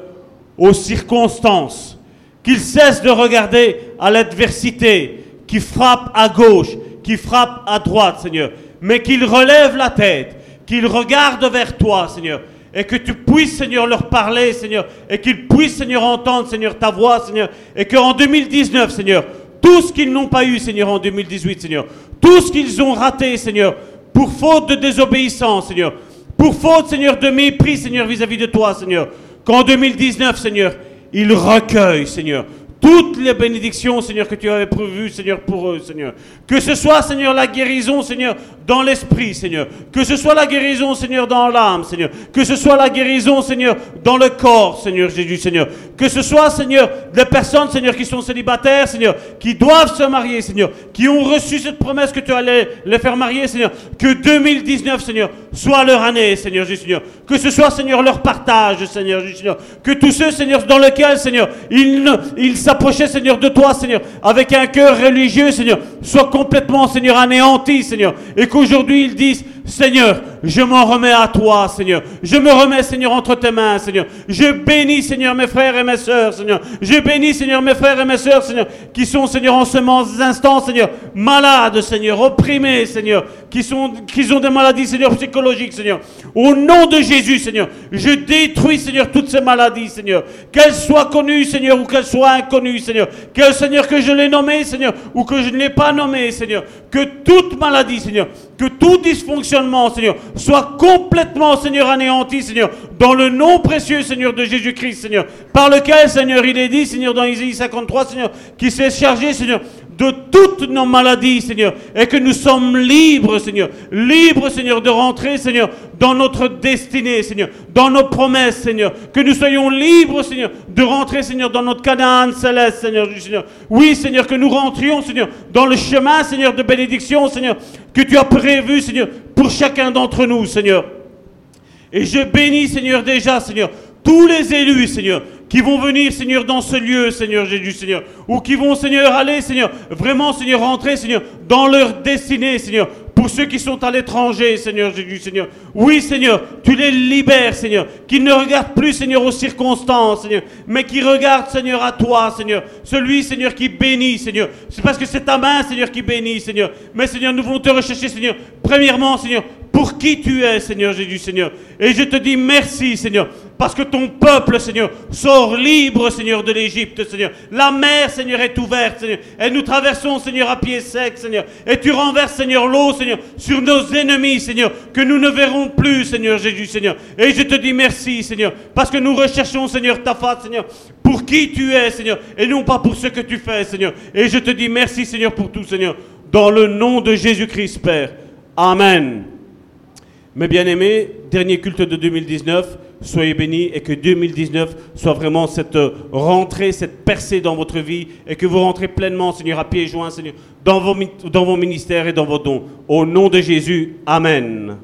aux circonstances. Qu'ils cessent de regarder à l'adversité qui frappe à gauche, qui frappe à droite, Seigneur. Mais qu'ils relèvent la tête, qu'ils regardent vers toi, Seigneur. Et que tu puisses, Seigneur, leur parler, Seigneur. Et qu'ils puissent, Seigneur, entendre, Seigneur, ta voix, Seigneur. Et qu'en 2019, Seigneur, tout ce qu'ils n'ont pas eu, Seigneur, en 2018, Seigneur. Tout ce qu'ils ont raté, Seigneur, pour faute de désobéissance, Seigneur. Pour faute, Seigneur, de mépris, Seigneur, vis-à-vis de toi, Seigneur. Qu'en 2019, Seigneur, ils recueillent, Seigneur, toutes les bénédictions, Seigneur, que tu avais prévues, Seigneur, pour eux, Seigneur. Que ce soit, Seigneur, la guérison, Seigneur, dans l'esprit, Seigneur. Que ce soit la guérison, Seigneur, dans l'âme, Seigneur. Que ce soit la guérison, Seigneur, dans le corps, Seigneur Jésus, Seigneur. Que ce soit, Seigneur, des personnes, Seigneur, qui sont célibataires, Seigneur, qui doivent se marier, Seigneur, qui ont reçu cette promesse que tu allais les faire marier, Seigneur. Que 2019, Seigneur, soit leur année, Seigneur Jésus, Seigneur. Que ce soit, Seigneur, leur partage, Seigneur Jésus, Seigneur. Que tous ceux, Seigneur, dans lesquels, Seigneur, ils, ils s'approchaient, Seigneur, de toi, Seigneur, avec un cœur religieux, Seigneur, soient complètement, Seigneur, anéantis, Seigneur. Et qu'aujourd'hui, ils disent, Seigneur, je m'en remets à toi, Seigneur. Je me remets, Seigneur, entre tes mains, Seigneur. Je bénis, Seigneur, mes frères et mes sœurs, Seigneur. Je bénis, Seigneur, mes frères et mes sœurs, Seigneur, qui sont, Seigneur, en ce instant, Seigneur, malades, Seigneur, opprimés, Seigneur, qui, sont, ont des maladies, Seigneur, psychologiques, Seigneur. Au nom de Jésus, Seigneur, je détruis, Seigneur, toutes ces maladies, Seigneur. Qu'elles soient connues, Seigneur, ou qu'elles soient inconnues, Seigneur. Que, Seigneur, que je l'ai nommé, Seigneur, ou que je ne l'ai pas nommé, Seigneur. Que toute maladie, Seigneur, que tout dysfonctionnement, Seigneur, soit complètement, Seigneur, anéanti, Seigneur, dans le nom précieux, Seigneur, de Jésus-Christ, Seigneur, par lequel, Seigneur, il est dit, Seigneur, dans Isaïe 53, Seigneur, qui s'est chargé, Seigneur, de toutes nos maladies, Seigneur, et que nous sommes libres, Seigneur, libres, Seigneur, de rentrer, Seigneur, dans notre destinée, Seigneur, dans nos promesses, Seigneur, que nous soyons libres, Seigneur, de rentrer, Seigneur, dans notre Canaan céleste, Seigneur, Seigneur. Oui, Seigneur, que nous rentrions, Seigneur, dans le chemin, Seigneur, de bénédiction, Seigneur, que tu as prévu, Seigneur, pour chacun d'entre nous, Seigneur. Et je bénis, Seigneur, déjà, Seigneur, tous les élus, Seigneur, qui vont venir, Seigneur, dans ce lieu, Seigneur Jésus, Seigneur, ou qui vont, Seigneur, aller, Seigneur, vraiment, Seigneur, rentrer, Seigneur, dans leur destinée, Seigneur, pour ceux qui sont à l'étranger, Seigneur Jésus, Seigneur. Oui, Seigneur, tu les libères, Seigneur, qu'ils ne regardent plus, Seigneur, aux circonstances, Seigneur, mais qui regardent, Seigneur, à toi, Seigneur. Celui, Seigneur, qui bénit, Seigneur. C'est parce que c'est ta main, Seigneur, qui bénit, Seigneur. Mais, Seigneur, nous voulons te rechercher, Seigneur. Premièrement, Seigneur, pour qui tu es, Seigneur Jésus, Seigneur. Et je te dis merci, Seigneur, parce que ton peuple, Seigneur, sort libre, Seigneur, de l'Égypte, Seigneur. La mer, Seigneur, est ouverte, Seigneur. Et nous traversons, Seigneur, à pied sec, Seigneur. Et tu renverses, Seigneur, l'eau, Seigneur, sur nos ennemis, Seigneur, que nous ne verrons plus, Seigneur Jésus, Seigneur. Et je te dis merci, Seigneur, parce que nous recherchons, Seigneur, ta face, Seigneur, pour qui tu es, Seigneur, et non pas pour ce que tu fais, Seigneur. Et je te dis merci, Seigneur, pour tout, Seigneur, dans le nom de Jésus-Christ, Père. Amen. Mes bien-aimés, dernier culte de 2019, soyez bénis et que 2019 soit vraiment cette rentrée, cette percée dans votre vie et que vous rentrez pleinement, Seigneur, à pieds joints, Seigneur, dans vos, dans vos ministères et dans vos dons. Au nom de Jésus, Amen.